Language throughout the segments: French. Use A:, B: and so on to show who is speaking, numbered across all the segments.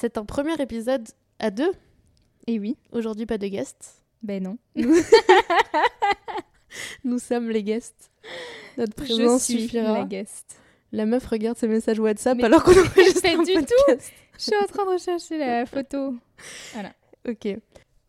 A: C'est un premier épisode à deux?
B: Et oui.
A: Aujourd'hui, pas de guest.
B: Ben non.
A: Nous sommes les guests. Notre présence
B: Je suis
A: suffira.
B: la guest.
A: La meuf regarde ses messages WhatsApp
B: Mais
A: alors qu'on enregistre un
B: du tout. Je suis en train de rechercher la photo.
A: Ok.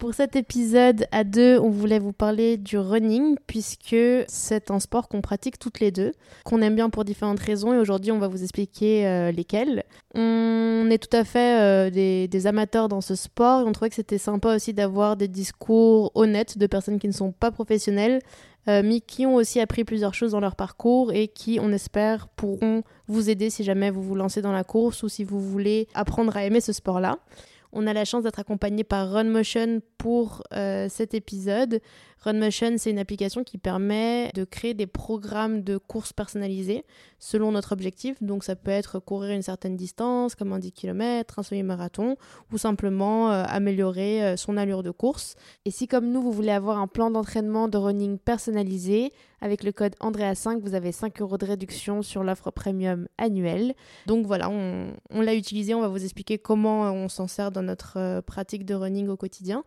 A: Pour cet épisode à deux, on voulait vous parler du running puisque c'est un sport qu'on pratique toutes les deux, qu'on aime bien pour différentes raisons et aujourd'hui on va vous expliquer euh, lesquelles. On est tout à fait euh, des, amateurs dans ce sport et on trouvait que c'était sympa aussi d'avoir des discours honnêtes de personnes qui ne sont pas professionnelles euh, mais qui ont aussi appris plusieurs choses dans leur parcours et qui, on espère, pourront vous aider si jamais vous vous lancez dans la course ou si vous voulez apprendre à aimer ce sport-là. On a la chance d'être accompagné par RunMotion pour euh, cet épisode. RunMotion, c'est une application qui permet de créer des programmes de courses personnalisés selon notre objectif. Donc ça peut être courir une certaine distance, comme un 10 km, un semi-marathon, ou simplement euh, améliorer euh, son allure de course. Et si comme nous, vous voulez avoir un plan d'entraînement de running personnalisé, avec le code Andrea5, vous avez 5 euros de réduction sur l'offre premium annuelle. Donc voilà, on, on l'a utilisé, on va vous expliquer comment on s'en sert dans notre euh, pratique de running au quotidien.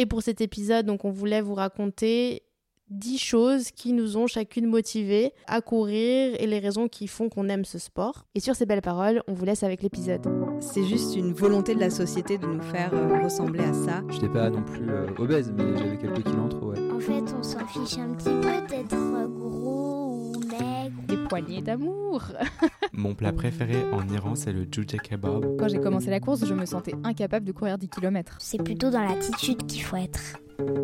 A: Et pour cet épisode, donc on voulait vous raconter 10 choses qui nous ont chacune motivées à courir et les raisons qui font qu'on aime ce sport. Et sur ces belles paroles, on vous laisse avec l'épisode.
C: C'est juste une volonté de la société de nous faire euh, ressembler à ça.
D: J'étais pas non plus euh, obèse, mais j'avais quelques kilos en trop, ouais.
E: En fait, on s'en fiche un petit peu d'être gros ou maigre.
B: Des poignées d'amour.
D: Mon plat préféré en Iran, c'est le jujja kebab.
B: Quand j'ai commencé la course, je me sentais incapable de courir 10 km.
E: C'est plutôt dans l'attitude qu'il faut être.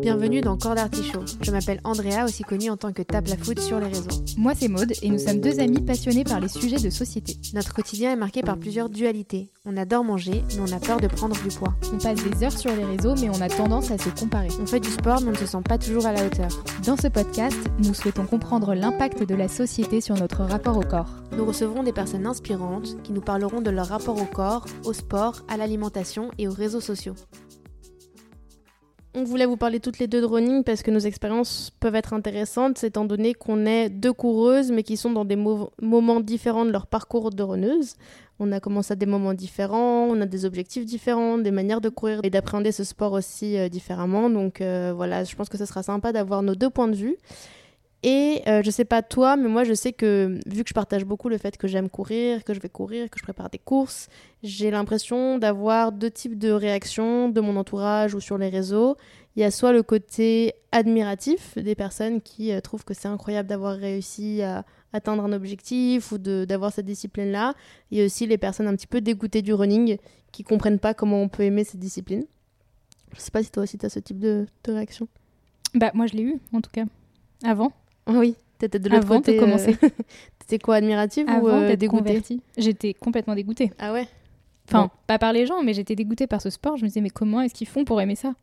A: Bienvenue dans Corps d'Artichaut. Je m'appelle Andrea, aussi connue en tant que Tape la Foot sur les réseaux.
B: Moi, c'est Maude et nous sommes deux amis passionnés par les sujets de société.
A: Notre quotidien est marqué par plusieurs dualités. On adore manger, mais on a peur de prendre du poids.
B: On passe des heures sur les réseaux, mais on a tendance à se comparer.
A: On fait du sport, mais on ne se sent pas toujours à la hauteur.
B: Dans ce podcast, nous souhaitons comprendre l'impact de la société sur notre rapport au corps.
A: Nous recevrons des personnes inspirantes qui nous parleront de leur rapport au corps, au sport, à l'alimentation et aux réseaux sociaux. On voulait vous parler toutes les deux de running parce que nos expériences peuvent être intéressantes, étant donné qu'on est deux coureuses mais qui sont dans des mo- moments différents de leur parcours de runneuse. On a commencé à des moments différents, on a des objectifs différents, des manières de courir et d'appréhender ce sport aussi euh, différemment. Donc euh, voilà, je pense que ce sera sympa d'avoir nos deux points de vue. Et euh, je sais pas toi, mais moi je sais que vu que je partage beaucoup le fait que j'aime courir, que je vais courir, que je prépare des courses, j'ai l'impression d'avoir deux types de réactions de mon entourage ou sur les réseaux. Il y a soit le côté admiratif des personnes qui euh, trouvent que c'est incroyable d'avoir réussi à atteindre un objectif ou d'avoir cette discipline-là. Il y a aussi les personnes un petit peu dégoûtées du running qui comprennent pas comment on peut aimer cette discipline. Je sais pas si toi aussi tu as ce type de, de réaction.
B: Bah, moi, je l'ai eu, en tout cas. Avant.
A: Oui, t'étais de l'autre
B: Avant de
A: côté. euh,
B: commencer.
A: T'étais quoi, admirative ou
B: Avant
A: euh,
B: d'être
A: dégoûtée
B: convertie. J'étais complètement dégoûtée.
A: Ah ouais?
B: Enfin,
A: Bon.
B: pas par les gens, mais j'étais dégoûtée par ce sport. Je me disais, mais comment est-ce qu'ils font pour aimer ça?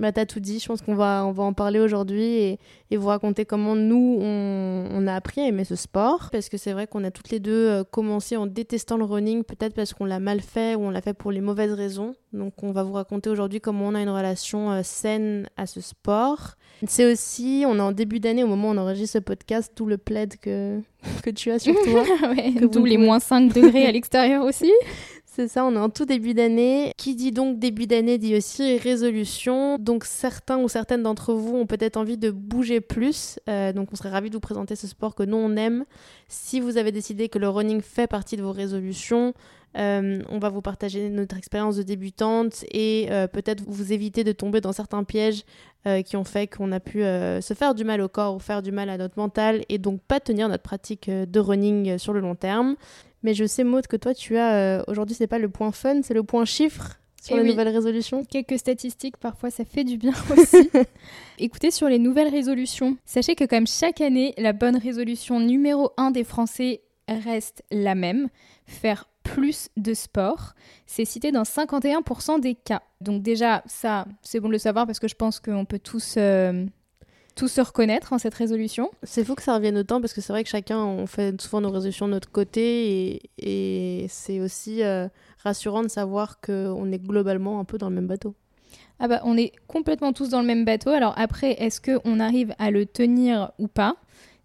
A: Bah t'as tout dit, je pense qu'on va, on va en parler aujourd'hui et, et vous raconter comment nous, on, on a appris à aimer ce sport. Parce que c'est vrai qu'on a toutes les deux euh, commencé en détestant le running, peut-être parce qu'on l'a mal fait ou on l'a fait pour les mauvaises raisons. Donc on va vous raconter aujourd'hui comment on a une relation euh, saine à ce sport. C'est aussi, on est en début d'année au moment où on enregistre ce podcast, tout le plaid que, que tu as sur toi.
B: Ouais,
A: Que vous
B: D'où les
A: pouvez-
B: moins 5 degrés à l'extérieur aussi.
A: C'est ça, on est en tout début d'année. Qui dit donc début d'année dit aussi résolution. Donc certains ou certaines d'entre vous ont peut-être envie de bouger plus. Euh, donc on serait ravis de vous présenter ce sport que nous on aime. Si vous avez décidé que le running fait partie de vos résolutions, euh, on va vous partager notre expérience de débutante et euh, peut-être vous éviter de tomber dans certains pièges euh, qui ont fait qu'on a pu euh, se faire du mal au corps ou faire du mal à notre mental et donc pas tenir notre pratique euh, de running sur le long terme. Mais je sais, Maud, que toi, tu as. Aujourd'hui, c'est pas le point fun, c'est le point chiffre sur
B: Eh
A: les
B: oui.
A: nouvelles résolutions.
B: Quelques statistiques, parfois ça fait du bien aussi. Écoutez, sur les nouvelles résolutions, sachez que comme chaque année, la bonne résolution numéro 1 des Français reste la même, faire plus de sport. C'est cité dans 51% des cas. Donc déjà, ça, c'est bon de le savoir parce que je pense qu'on peut tous, euh, tous se reconnaître en cette résolution.
A: C'est fou que ça revienne autant parce que c'est vrai que chacun, on fait souvent nos résolutions de notre côté et, et c'est aussi euh, rassurant de savoir qu'on est globalement un peu dans le même bateau.
B: Ah bah on est complètement tous dans le même bateau. Alors après, est-ce qu'on arrive à le tenir ou pas?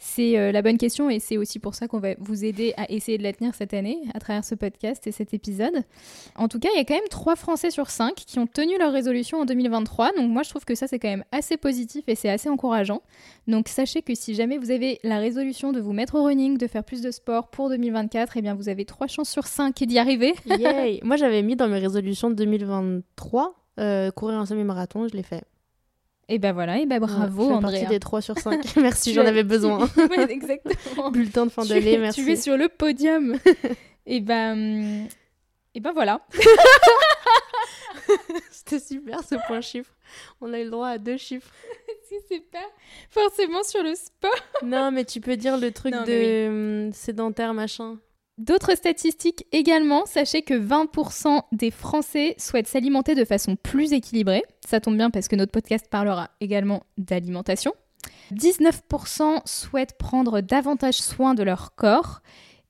B: C'est euh, la bonne question et c'est aussi pour ça qu'on va vous aider à essayer de la tenir cette année à travers ce podcast et cet épisode. En tout cas, il y a quand même 3 Français sur 5 qui ont tenu leur résolution en 2023. Donc moi, je trouve que ça, c'est quand même assez positif et c'est assez encourageant. Donc sachez que si jamais vous avez la résolution de vous mettre au running, de faire plus de sport pour 2024, eh bien vous avez 3 chances sur 5 d'y arriver.
A: Moi, j'avais mis dans mes résolutions de 2023 euh, courir un semi-marathon, je l'ai fait.
B: Et ben voilà, et ben bravo
A: Ouais, partie des 3 sur 5. Merci, j'en avais besoin.
B: ouais, exactement.
A: Bulletin de fin d'année, merci.
B: Tu es sur le podium. et ben, hum, et ben voilà.
A: C'était super ce point chiffre. On a eu le droit à deux chiffres.
B: Si c'est pas forcément sur le sport.
A: non, mais tu peux dire le truc
B: Non,
A: de hum, sédentaire machin.
B: D'autres statistiques également, sachez que 20% des Français souhaitent s'alimenter de façon plus équilibrée. Ça tombe bien parce que notre podcast parlera également d'alimentation. 19% souhaitent prendre davantage soin de leur corps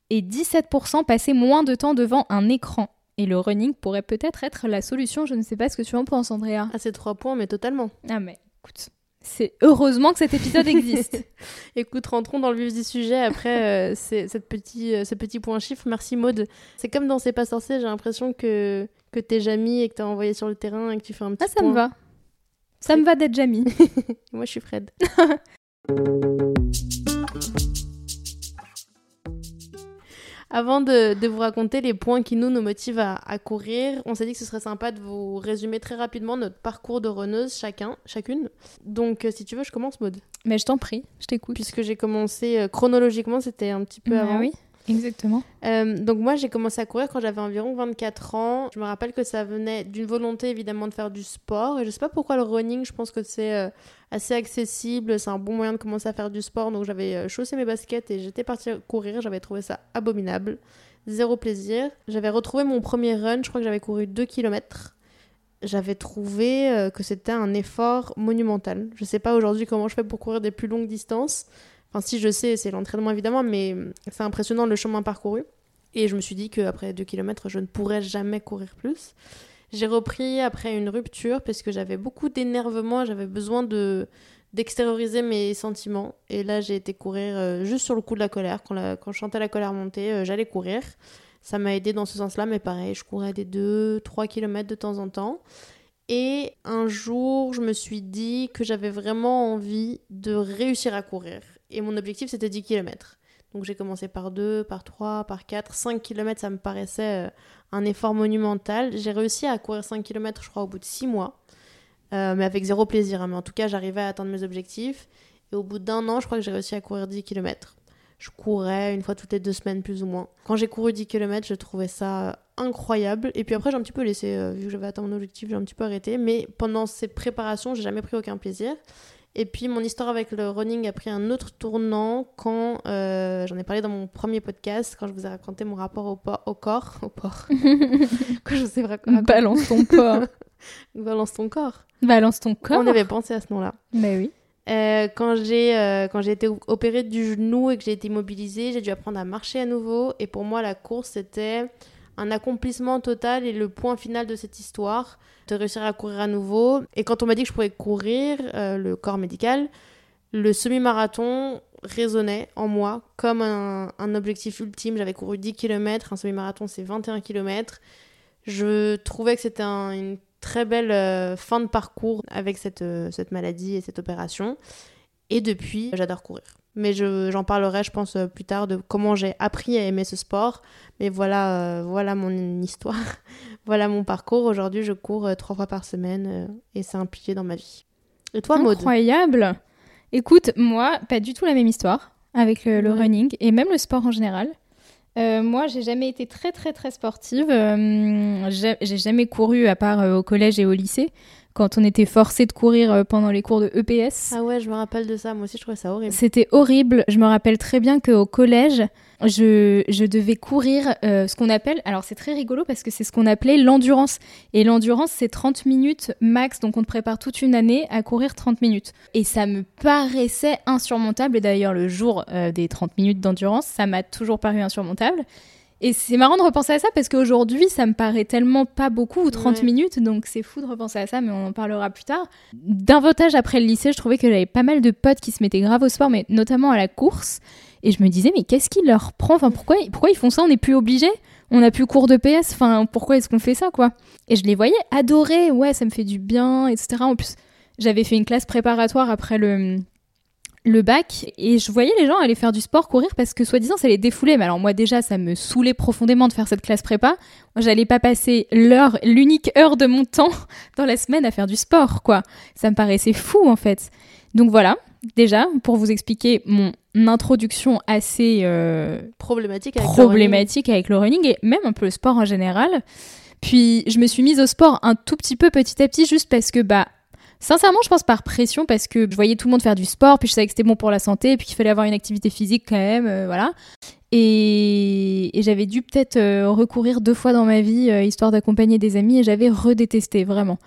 B: et 17% passer moins de temps devant un écran. Et le running pourrait peut-être être la solution, je ne sais pas ce que tu en penses Andrea.
A: Ah, c'est 3 points, mais totalement.
B: Ah mais écoute, c'est heureusement que cet épisode existe.
A: Écoute, rentrons dans le vif du sujet après euh, cette petit, euh, ce petit point chiffre. Merci Maude. C'est comme dans C'est pas sorcier, j'ai l'impression que, que t'es Jamie et que t'as envoyé sur le terrain et que tu fais un petit
B: Ah ça me va. Ça me va d'être Jamie.
A: Moi, je suis Fred. Avant de, de vous raconter les points qui nous, nous motivent à, à courir, on s'est dit que ce serait sympa de vous résumer très rapidement notre parcours de runneuse chacun, chacune. Donc, euh, si tu veux, je commence, Maude.
B: Mais je t'en prie, je t'écoute.
A: Puisque j'ai commencé euh, chronologiquement, c'était un petit peu
B: Bah
A: avant.
B: oui, exactement.
A: Euh, donc moi j'ai commencé à courir quand j'avais environ 24 ans. Je me rappelle que ça venait d'une volonté évidemment de faire du sport et je sais pas pourquoi le running, je pense que c'est euh, assez accessible, c'est un bon moyen de commencer à faire du sport. Donc j'avais euh, chaussé mes baskets et j'étais partie courir, j'avais trouvé ça abominable, zéro plaisir. J'avais retrouvé mon premier run, je crois que j'avais couru 2 km. J'avais trouvé que c'était un effort monumental. Je sais pas aujourd'hui comment je fais pour courir des plus longues distances. Enfin, si je sais, c'est l'entraînement évidemment, mais c'est impressionnant le chemin parcouru. Et je me suis dit qu'après 2 km, je ne pourrais jamais courir plus. J'ai repris après une rupture parce que j'avais beaucoup d'énervement, j'avais besoin de d'extérioriser mes sentiments. Et là, j'ai été courir euh, juste sur le coup de la colère. Quand, quand je sentais la colère monter, euh, j'allais courir. Ça m'a aidé dans ce sens-là, mais pareil, je courais des 2-3 km de temps en temps. Et un jour, je me suis dit que j'avais vraiment envie de réussir à courir. Et mon objectif, c'était 10 km. Donc j'ai commencé par 2, par 3, par 4, 5 km, ça me paraissait euh, un effort monumental. J'ai réussi à courir 5 km, je crois, au bout de 6 mois. Euh, mais avec zéro plaisir. hein. Mais en tout cas, j'arrivais à atteindre mes objectifs. Et au bout d'un an, je crois que j'ai réussi à courir 10 km. Je courais une fois toutes les deux semaines, plus ou moins. Quand j'ai couru 10 km, je trouvais ça euh, incroyable. Et puis après, j'ai un petit peu laissé, vu que j'avais atteint mon objectif, j'ai un petit peu arrêté. Mais pendant ces préparations, j'ai jamais pris aucun plaisir. Et puis mon histoire avec le running a pris un autre tournant quand euh, j'en ai parlé dans mon premier podcast, quand je vous ai raconté mon rapport au, corps. Au porc. quand je vous ai raconté.
B: Balance ton corps.
A: Balance ton corps.
B: Balance ton corps.
A: On avait pensé à ce nom-là.
B: Mais oui.
A: Euh, quand j'ai euh, quand j'ai été opérée du genou et que j'ai été immobilisée, j'ai dû apprendre à marcher à nouveau. Et pour moi, la course, c'était un accomplissement total et le point final de cette histoire, de réussir à courir à nouveau. Et quand on m'a dit que je pouvais courir, euh, le corps médical, le semi-marathon résonnait en moi comme un, objectif ultime. J'avais couru 10 km, un semi-marathon c'est 21 km. Je trouvais que c'était un- une très belle euh, fin de parcours avec euh, cette maladie et cette opération. Et depuis, j'adore courir. Mais je- j'en parlerai, je pense, euh, plus tard de comment j'ai appris à aimer ce sport. Mais voilà, euh, voilà mon histoire. voilà mon parcours. Aujourd'hui, je cours euh, trois fois par semaine euh, et c'est impliqué dans ma vie. Et toi, Maud
B: Incroyable. Écoute, moi, pas du tout la même histoire avec le, le
A: Ouais.
B: running et même le sport en général. Moi, j'ai jamais été très très très sportive. J'ai jamais couru à part au collège et au lycée quand on était forcé de courir euh, pendant les cours de EPS.
A: Ah ouais, je me rappelle de ça. Moi aussi, je trouvais ça horrible.
B: C'était horrible. Je me rappelle très bien qu'au collège, je, je devais courir euh, ce qu'on appelle. Alors, c'est très rigolo parce que c'est ce qu'on appelait l'endurance. Et l'endurance, c'est 30 minutes max. Donc, on te prépare toute une année à courir 30 minutes. Et ça me paraissait insurmontable. Et d'ailleurs, le jour euh, des 30 minutes d'endurance, ça m'a toujours paru insurmontable. Et c'est marrant de repenser à ça parce qu'aujourd'hui, ça me paraît tellement pas beaucoup, ou 30
A: Ouais.
B: minutes, donc c'est fou de repenser à ça, mais on en parlera plus tard. Davantage après le lycée, je trouvais que j'avais pas mal de potes qui se mettaient grave au sport, mais notamment à la course. Et je me disais, mais qu'est-ce qui leur prend? Enfin, pourquoi, pourquoi ils font ça? On n'est plus obligé On n'a plus cours de PS? Enfin, pourquoi est-ce qu'on fait ça, quoi? Et je les voyais adorer, ouais, ça me fait du bien, etc. En plus, j'avais fait une classe préparatoire après le le bac et je voyais les gens aller faire du sport, courir parce que soi-disant ça les défoulait. Mais alors moi déjà ça me saoulait profondément de faire cette classe prépa. Moi j'allais pas passer l'heure, l'unique heure de mon temps dans la semaine à faire du sport quoi. Ça me paraissait fou en fait. Donc voilà, déjà pour vous expliquer mon introduction assez euh,
A: Problématique avec le
B: problématique avec le running et même un peu le sport en général. Puis je me suis mise au sport un tout petit peu petit à petit juste parce que bah sincèrement je pense par pression parce que je voyais tout le monde faire du sport puis je savais que c'était bon pour la santé puis qu'il fallait avoir une activité physique quand même euh, voilà. Et, et j'avais dû peut-être euh, recourir deux fois dans ma vie euh, histoire d'accompagner des amis et j'avais redétesté vraiment.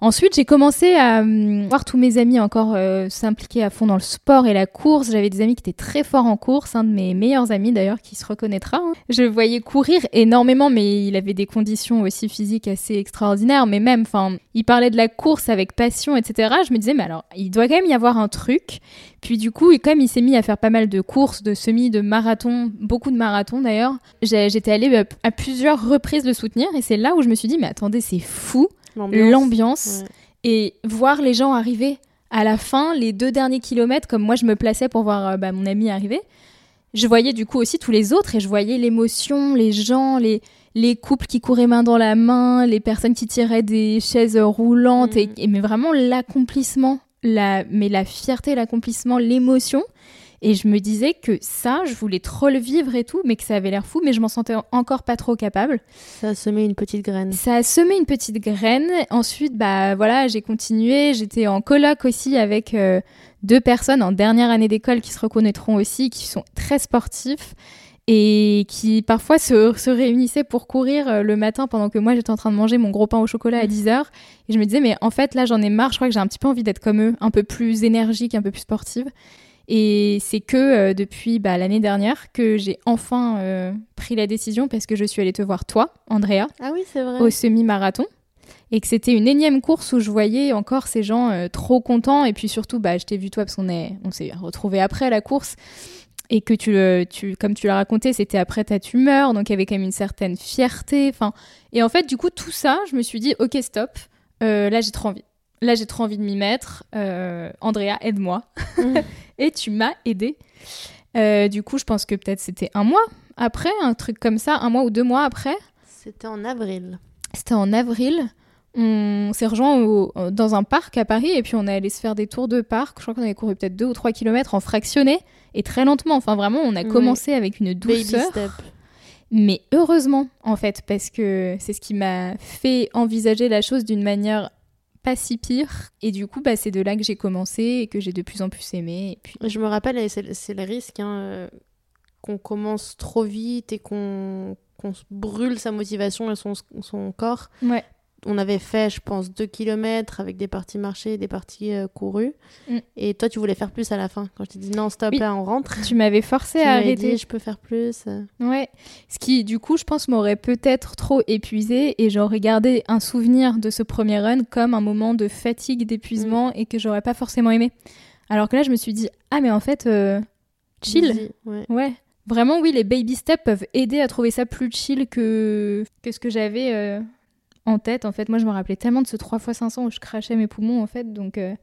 B: Ensuite, j'ai commencé à hum, voir tous mes amis encore euh, s'impliquer à fond dans le sport et la course. J'avais des amis qui étaient très forts en course, un de mes meilleurs amis d'ailleurs qui se reconnaîtra. hein. Je le voyais courir énormément, mais il avait des conditions aussi physiques assez extraordinaires. Mais même, enfin, il parlait de la course avec passion, etc. Je me disais, mais alors, il doit quand même y avoir un truc. Puis du coup, comme il s'est mis à faire pas mal de courses, de semis, de marathons, beaucoup de marathons d'ailleurs, j'étais allée euh, à plusieurs reprises le soutenir et c'est là où je me suis dit, mais attendez, c'est fou
A: L'ambiance. Ouais.
B: et voir les gens arriver à la fin, les deux derniers kilomètres, comme moi je me plaçais pour voir euh, bah, mon ami arriver. Je voyais du coup aussi tous les autres et je voyais l'émotion, les gens, les, les couples qui couraient main dans la main, les personnes qui tiraient des chaises roulantes, et,
A: Mhm.
B: et- mais vraiment l'accomplissement, la, mais la fierté, l'accomplissement, l'émotion. Et je me disais que ça, je voulais trop le vivre et tout, mais que ça avait l'air fou, mais je m'en sentais encore pas trop capable.
A: Ça a semé une petite graine.
B: Ça a semé une petite graine. Ensuite, bah voilà, j'ai continué. J'étais en coloc aussi avec euh, deux personnes en dernière année d'école qui se reconnaîtront aussi, qui sont très sportifs et qui parfois se, se réunissaient pour courir euh, le matin pendant que moi j'étais en train de manger mon gros pain au chocolat à 10h. Et je me disais, mais en fait là j'en ai marre, je crois que j'ai un petit peu envie d'être comme eux, un peu plus énergique, un peu plus sportive. Et c'est que euh, depuis bah, l'année dernière que j'ai enfin euh, pris la décision parce que je suis allée te voir toi, Andrea
A: Ah oui, c'est vrai.
B: au semi-marathon. Et que c'était une énième course où je voyais encore ces gens euh, trop contents. Et puis surtout bah je t'ai vu toi parce qu'on est on s'est retrouvés après la course. Et que tu, comme tu l'as raconté c'était après ta tumeur. Donc il y avait quand même une certaine fierté. Enfin et en fait du coup tout ça je me suis dit ok stop. Là j'ai trop envie là j'ai trop envie de m'y mettre Euh, Andrea aide-moi et tu m'as aidé Euh, du coup je pense que peut-être c'était un mois après un truc comme ça un mois ou deux mois après
A: C'était en avril.
B: c'était en avril. On s'est rejoint au- dans un parc à Paris et puis on est allé se faire des tours de parc. Je crois qu'on avait couru peut-être deux ou trois kilomètres en fractionné et très lentement. Enfin, vraiment, on a commencé avec une
A: Baby
B: douceur.
A: step.
B: Mais heureusement, en fait, parce que c'est ce qui m'a fait envisager la chose d'une manière pas si pire. Et du coup, bah, c'est de là que j'ai commencé et que j'ai de plus en plus aimé. Et puis,
A: Je me rappelle, et c'est le risque, hein, euh, qu'on commence trop vite et qu'on qu'on brûle sa motivation et son, son corps.
B: ouais.
A: On avait fait, je pense, 2 km avec des parties marchées et des parties euh, courues.
B: Mm.
A: Et toi, tu voulais faire plus à la fin. Quand je t'ai dit non, stop,
B: Oui.
A: là, on rentre.
B: Tu m'avais forcé
A: Tu
B: à arrêter.
A: dit, je peux faire plus.
B: Ouais, ce qui du coup je pense m'aurait peut-être trop épuisé et j'aurais gardé un souvenir de ce premier run comme un moment de fatigue, d'épuisement et que j'aurais pas forcément aimé. Alors que là je me suis dit ah mais en fait euh, chill,
A: ouais.
B: Vraiment oui les baby steps peuvent aider à trouver ça plus chill que que ce que j'avais euh, en tête en fait. Moi je me rappelais tellement de ce 3 x 500 où je crachais mes poumons en fait donc euh,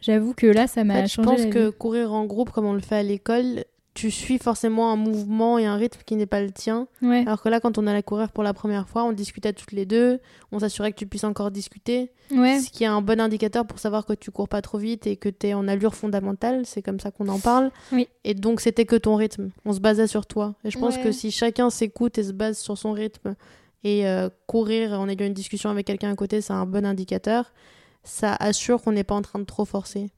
B: j'avoue que là ça
A: En
B: m'a
A: fait, je
B: changé.
A: pense
B: la
A: que
B: vie.
A: courir en groupe, comme on le fait à l'école, tu suis forcément un mouvement et un rythme qui n'est pas le tien.
B: ouais.
A: Alors que là, quand on allait courir pour la première fois, on discutait toutes les deux, on s'assurait que tu puisses encore discuter,
B: ouais.
A: ce qui est un bon indicateur pour savoir que tu cours pas trop vite et que tu es en allure fondamentale, c'est comme ça qu'on en parle.
B: Oui.
A: Et donc c'était que ton rythme, on se basait sur toi. Et je pense
B: Ouais.
A: que si chacun s'écoute et se base sur son rythme et euh, courir en ayant une discussion avec quelqu'un à côté, c'est un bon indicateur, ça assure qu'on n'est pas en train de trop forcer.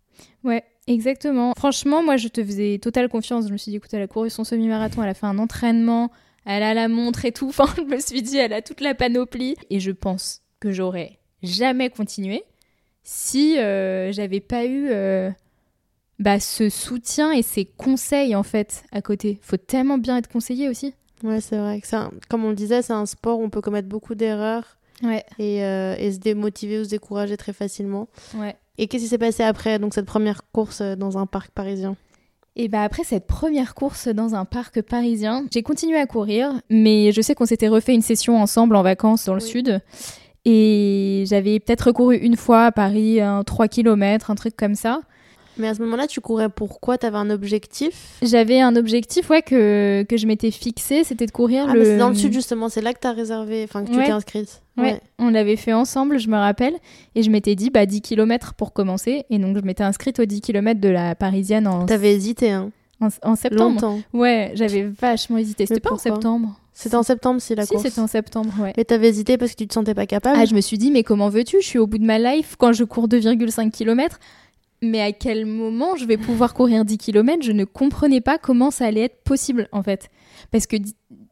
B: Ouais, exactement. Franchement, moi, je te faisais totale confiance. Je me suis dit, écoute, elle a couru son semi-marathon, elle a fait un entraînement, elle a la montre et tout. Enfin, je me suis dit, elle a toute la panoplie. Et je pense que j'aurais jamais continué si euh, j'avais pas eu euh, bah, ce soutien et ces conseils, en fait, à côté. Faut tellement bien être conseillé aussi.
A: Ouais, c'est vrai que un- comme on le disait, c'est un sport où on peut commettre beaucoup d'erreurs
B: Ouais,
A: et, euh, et se démotiver ou se décourager très facilement.
B: ouais.
A: Et qu'est-ce qui s'est passé après donc cette première course euh, dans un parc parisien?
B: Et bah après cette première course dans un parc parisien, j'ai continué à courir, mais je sais qu'on s'était refait une session ensemble en vacances dans le
A: Oui.
B: sud. Et j'avais peut-être recouru une fois à Paris, un 3 km, un truc comme ça.
A: Mais à ce moment-là, tu courais pourquoi T'avais un objectif?
B: J'avais un objectif ouais, que, que je m'étais fixé, c'était de courir
A: Ah,
B: le...
A: mais c'est dans le sud justement, c'est là que t'as réservé, enfin que tu
B: Ouais.
A: t'es inscrite.
B: Ouais, on l'avait fait ensemble, je me rappelle. Et je m'étais dit, bah 10 km pour commencer. Et donc je m'étais inscrite aux 10 km de la parisienne en,
A: T'avais hésité, hein
B: en, en septembre.
A: Longtemps.
B: Ouais, j'avais vachement hésité. C'était pas en septembre.
A: C'était en septembre, si la
B: si,
A: course.
B: c'était en septembre, ouais.
A: Mais t'avais hésité parce que tu te sentais pas capable?
B: Ah, je me suis dit, mais comment veux-tu? Je suis au bout de ma life quand je cours 2,5 km. Mais à quel moment je vais pouvoir courir 10 km Je ne comprenais pas comment ça allait être possible, en fait. Parce que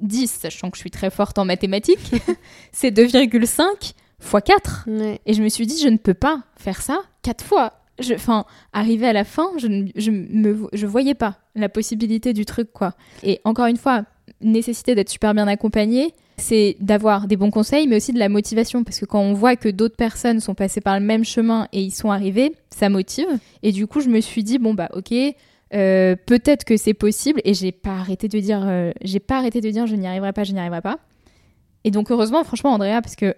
B: 10, sachant que je suis très forte en mathématiques, c'est 2,5 fois 4.
A: Ouais.
B: Et je me suis dit, je ne peux pas faire ça 4 fois. Enfin, arrivé à la fin, je ne je me, je voyais pas la possibilité du truc, quoi. Et encore une fois, nécessité d'être super bien accompagné, c'est d'avoir des bons conseils, mais aussi de la motivation. Parce que quand on voit que d'autres personnes sont passées par le même chemin et ils sont arrivés, ça motive. Et du coup, je me suis dit, bon, bah, ok, euh, peut-être que c'est possible. Et j'ai pas arrêté de dire, euh, j'ai pas arrêté de dire, je n'y arriverai pas, je n'y arriverai pas. Et donc, heureusement, franchement, Andrea, parce que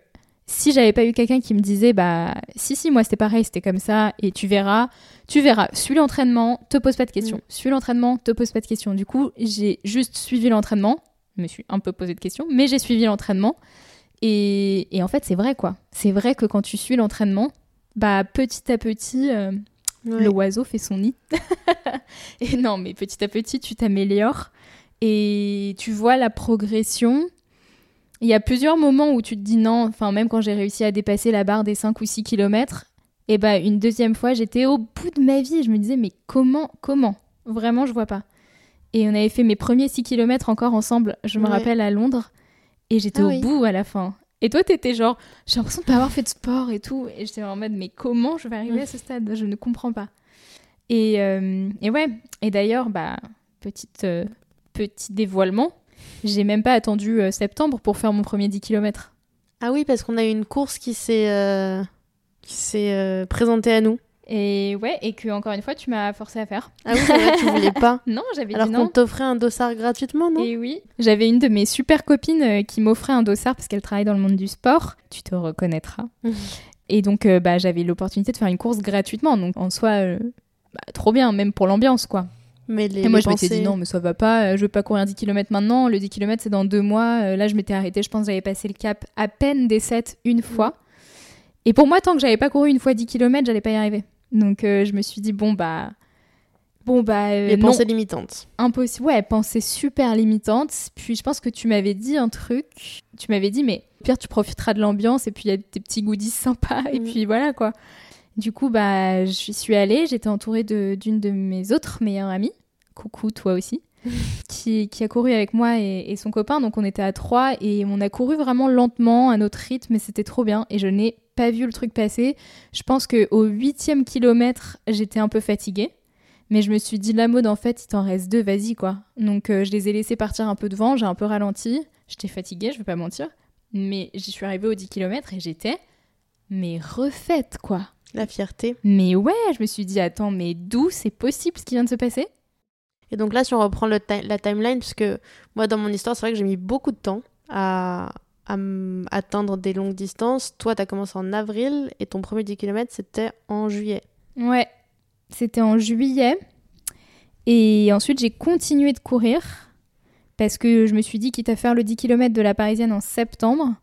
B: si j'avais pas eu quelqu'un qui me disait, bah, si, si, moi, c'était pareil, c'était comme ça, et tu verras, tu verras, suis l'entraînement, te pose pas de questions. Suis l'entraînement, te pose pas de questions. Du coup, j'ai juste suivi l'entraînement. Je me suis un peu posé de questions, mais j'ai suivi l'entraînement. Et, et en fait, c'est vrai, quoi. C'est vrai que quand tu suis l'entraînement, bah, petit à petit, euh,
A: Ouais.
B: le oiseau fait son nid. et non, mais petit à petit, tu t'améliores et tu vois la progression. Il y a plusieurs moments où tu te dis non, enfin, même quand j'ai réussi à dépasser la barre des 5 ou 6 km, et bah, une deuxième fois, j'étais au bout de ma vie. Je me disais, mais comment, comment? Vraiment, je vois pas. Et on avait fait mes premiers 6 km encore ensemble, je me
A: Ouais.
B: rappelle, à Londres. Et j'étais
A: Ah
B: au
A: oui.
B: bout à la fin. Et toi, t'étais genre, j'ai l'impression de pas avoir fait de sport et tout. Et j'étais en mode, mais comment je vais arriver à ce stade? Je ne comprends pas. Et, euh, et ouais, et d'ailleurs, bah, petite, euh, petit dévoilement, j'ai même pas attendu euh, septembre pour faire mon premier 10 km.
A: Ah oui, parce qu'on a eu une course qui s'est qui s'est présentée à nous.
B: Et ouais, et que encore une fois, tu m'as forcé à faire.
A: Ah oui, c'est vrai, tu voulais pas.
B: Non, j'avais
A: Alors
B: dit
A: qu'on
B: non.
A: t'offrait un dossard gratuitement, non?
B: Et oui, j'avais une de mes super copines euh, qui m'offrait un dossard parce qu'elle travaille dans le monde du sport. Tu te reconnaîtras.
A: Mhm.
B: Et donc, euh, bah, j'avais l'opportunité de faire une course gratuitement. Donc, en soi, euh, bah, trop bien, même pour l'ambiance, quoi.
A: Mais les,
B: Et moi,
A: les
B: je m'étais
A: pensées-
B: dit non, mais ça va pas, je veux pas courir 10 km maintenant. Le 10 km, c'est dans deux mois. Là, je m'étais arrêtée, je pense que j'avais passé le cap à peine des 7 une fois. Et pour moi, tant que j'avais pas couru une fois 10 km, j'allais pas y arriver. Donc, euh, je me suis dit, bon, bah. Bon, bah. euh,
A: les
B: non,
A: pensées limitantes.
B: impossible. Ouais, pensée super limitante. Puis je pense que tu m'avais dit un truc. Tu m'avais dit, mais au pire, tu profiteras de l'ambiance et puis il y a des petits goodies sympas. Et
A: Mhm.
B: puis voilà, quoi. Du coup, bah, j'y suis allée. J'étais entourée de- d'une de, mes autres meilleures amies. Coucou, toi aussi. qui, qui a couru avec moi et, et son copain. Donc on était à trois et on a couru vraiment lentement, à notre rythme. Et c'était trop bien. Et je n'ai pas vu le truc passer. Je pense qu'au huitième kilomètre, j'étais un peu fatiguée. Mais je me suis dit, la mode, en fait, il t'en reste deux, vas-y, quoi. Donc, euh, je les ai laissés partir un peu devant, j'ai un peu ralenti. J'étais fatiguée, je vais pas mentir. Mais j'y suis arrivée aux 10 km et j'étais, mais refaite, quoi.
A: La fierté.
B: Mais ouais, je me suis dit, attends, mais d'où c'est possible ce qui vient de se passer?
A: Et donc là, si on reprend le ti- la timeline, puisque moi, dans mon histoire, c'est vrai que j'ai mis beaucoup de temps à, à atteindre des longues distances. Toi, tu as commencé en avril et ton premier 10 km, c'était en juillet.
B: Ouais, c'était en juillet. Et ensuite, j'ai continué de courir parce que je me suis dit, quitte à faire le 10 km de la Parisienne en septembre,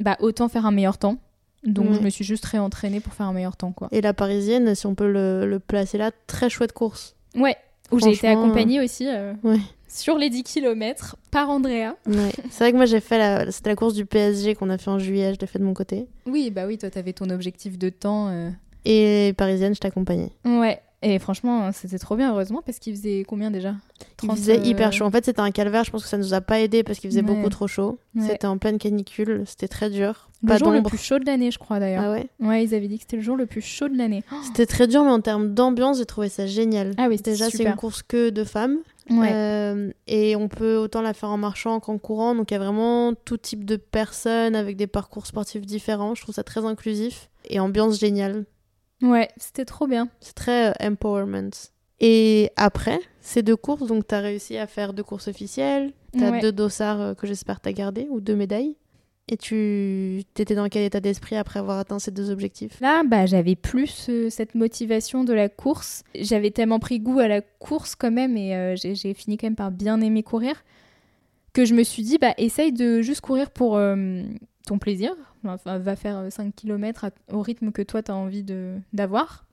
B: bah autant faire un meilleur temps. Donc, je me suis juste réentraînée pour faire un meilleur temps, quoi.
A: Et la parisienne, si on peut le, le placer là, très chouette course.
B: Ouais, où j'ai été
A: Franchement,
B: accompagnée aussi euh,
A: Ouais.
B: Sur les 10 km par Andrea.
A: Ouais. c'est vrai que moi, j'ai fait la, c'était la course du PSG qu'on a fait en juillet, je l'ai fait de mon côté.
B: Oui, bah oui, toi, t'avais ton objectif de temps. euh.
A: Et parisienne, je t'accompagnais.
B: Ouais, et franchement, c'était trop bien, heureusement, parce qu'il faisait combien déjà?
A: Il
B: 30,
A: faisait
B: euh,
A: hyper chaud. En fait, c'était un calvaire. Je pense que ça nous a pas aidé parce qu'il faisait
B: Ouais.
A: beaucoup trop chaud.
B: Ouais.
A: C'était en pleine canicule. C'était très dur.
B: Le
A: Pas
B: jour le plus chaud de l'année, je crois d'ailleurs.
A: Ah ouais?
B: Ouais, ils avaient dit que c'était le jour le plus chaud de l'année.
A: C'était très dur, mais en termes d'ambiance, j'ai trouvé ça génial.
B: Ah oui, c'était
A: Déjà, c'est une course que de femmes.
B: Ouais.
A: Euh, et on peut autant la faire en marchant qu'en courant. Donc il y a vraiment tout type de personnes avec des parcours sportifs différents. Je trouve ça très inclusif et ambiance géniale.
B: Ouais, c'était trop bien.
A: C'est très euh, empowerment. Et après ces deux courses, donc tu as réussi à faire deux courses officielles. Tu as
B: Ouais.
A: deux dossards euh, que j'espère t'as gardé ou deux médailles. Et tu étais dans quel état d'esprit après avoir atteint ces deux objectifs?
B: Là, bah, j'avais plus euh, cette motivation de la course. J'avais tellement pris goût à la course quand même et euh, j'ai fini quand même par bien aimer courir que je me suis dit, bah, essaye de juste courir pour euh, ton plaisir. Enfin, va faire 5 km au rythme que toi, tu as envie d'avoir.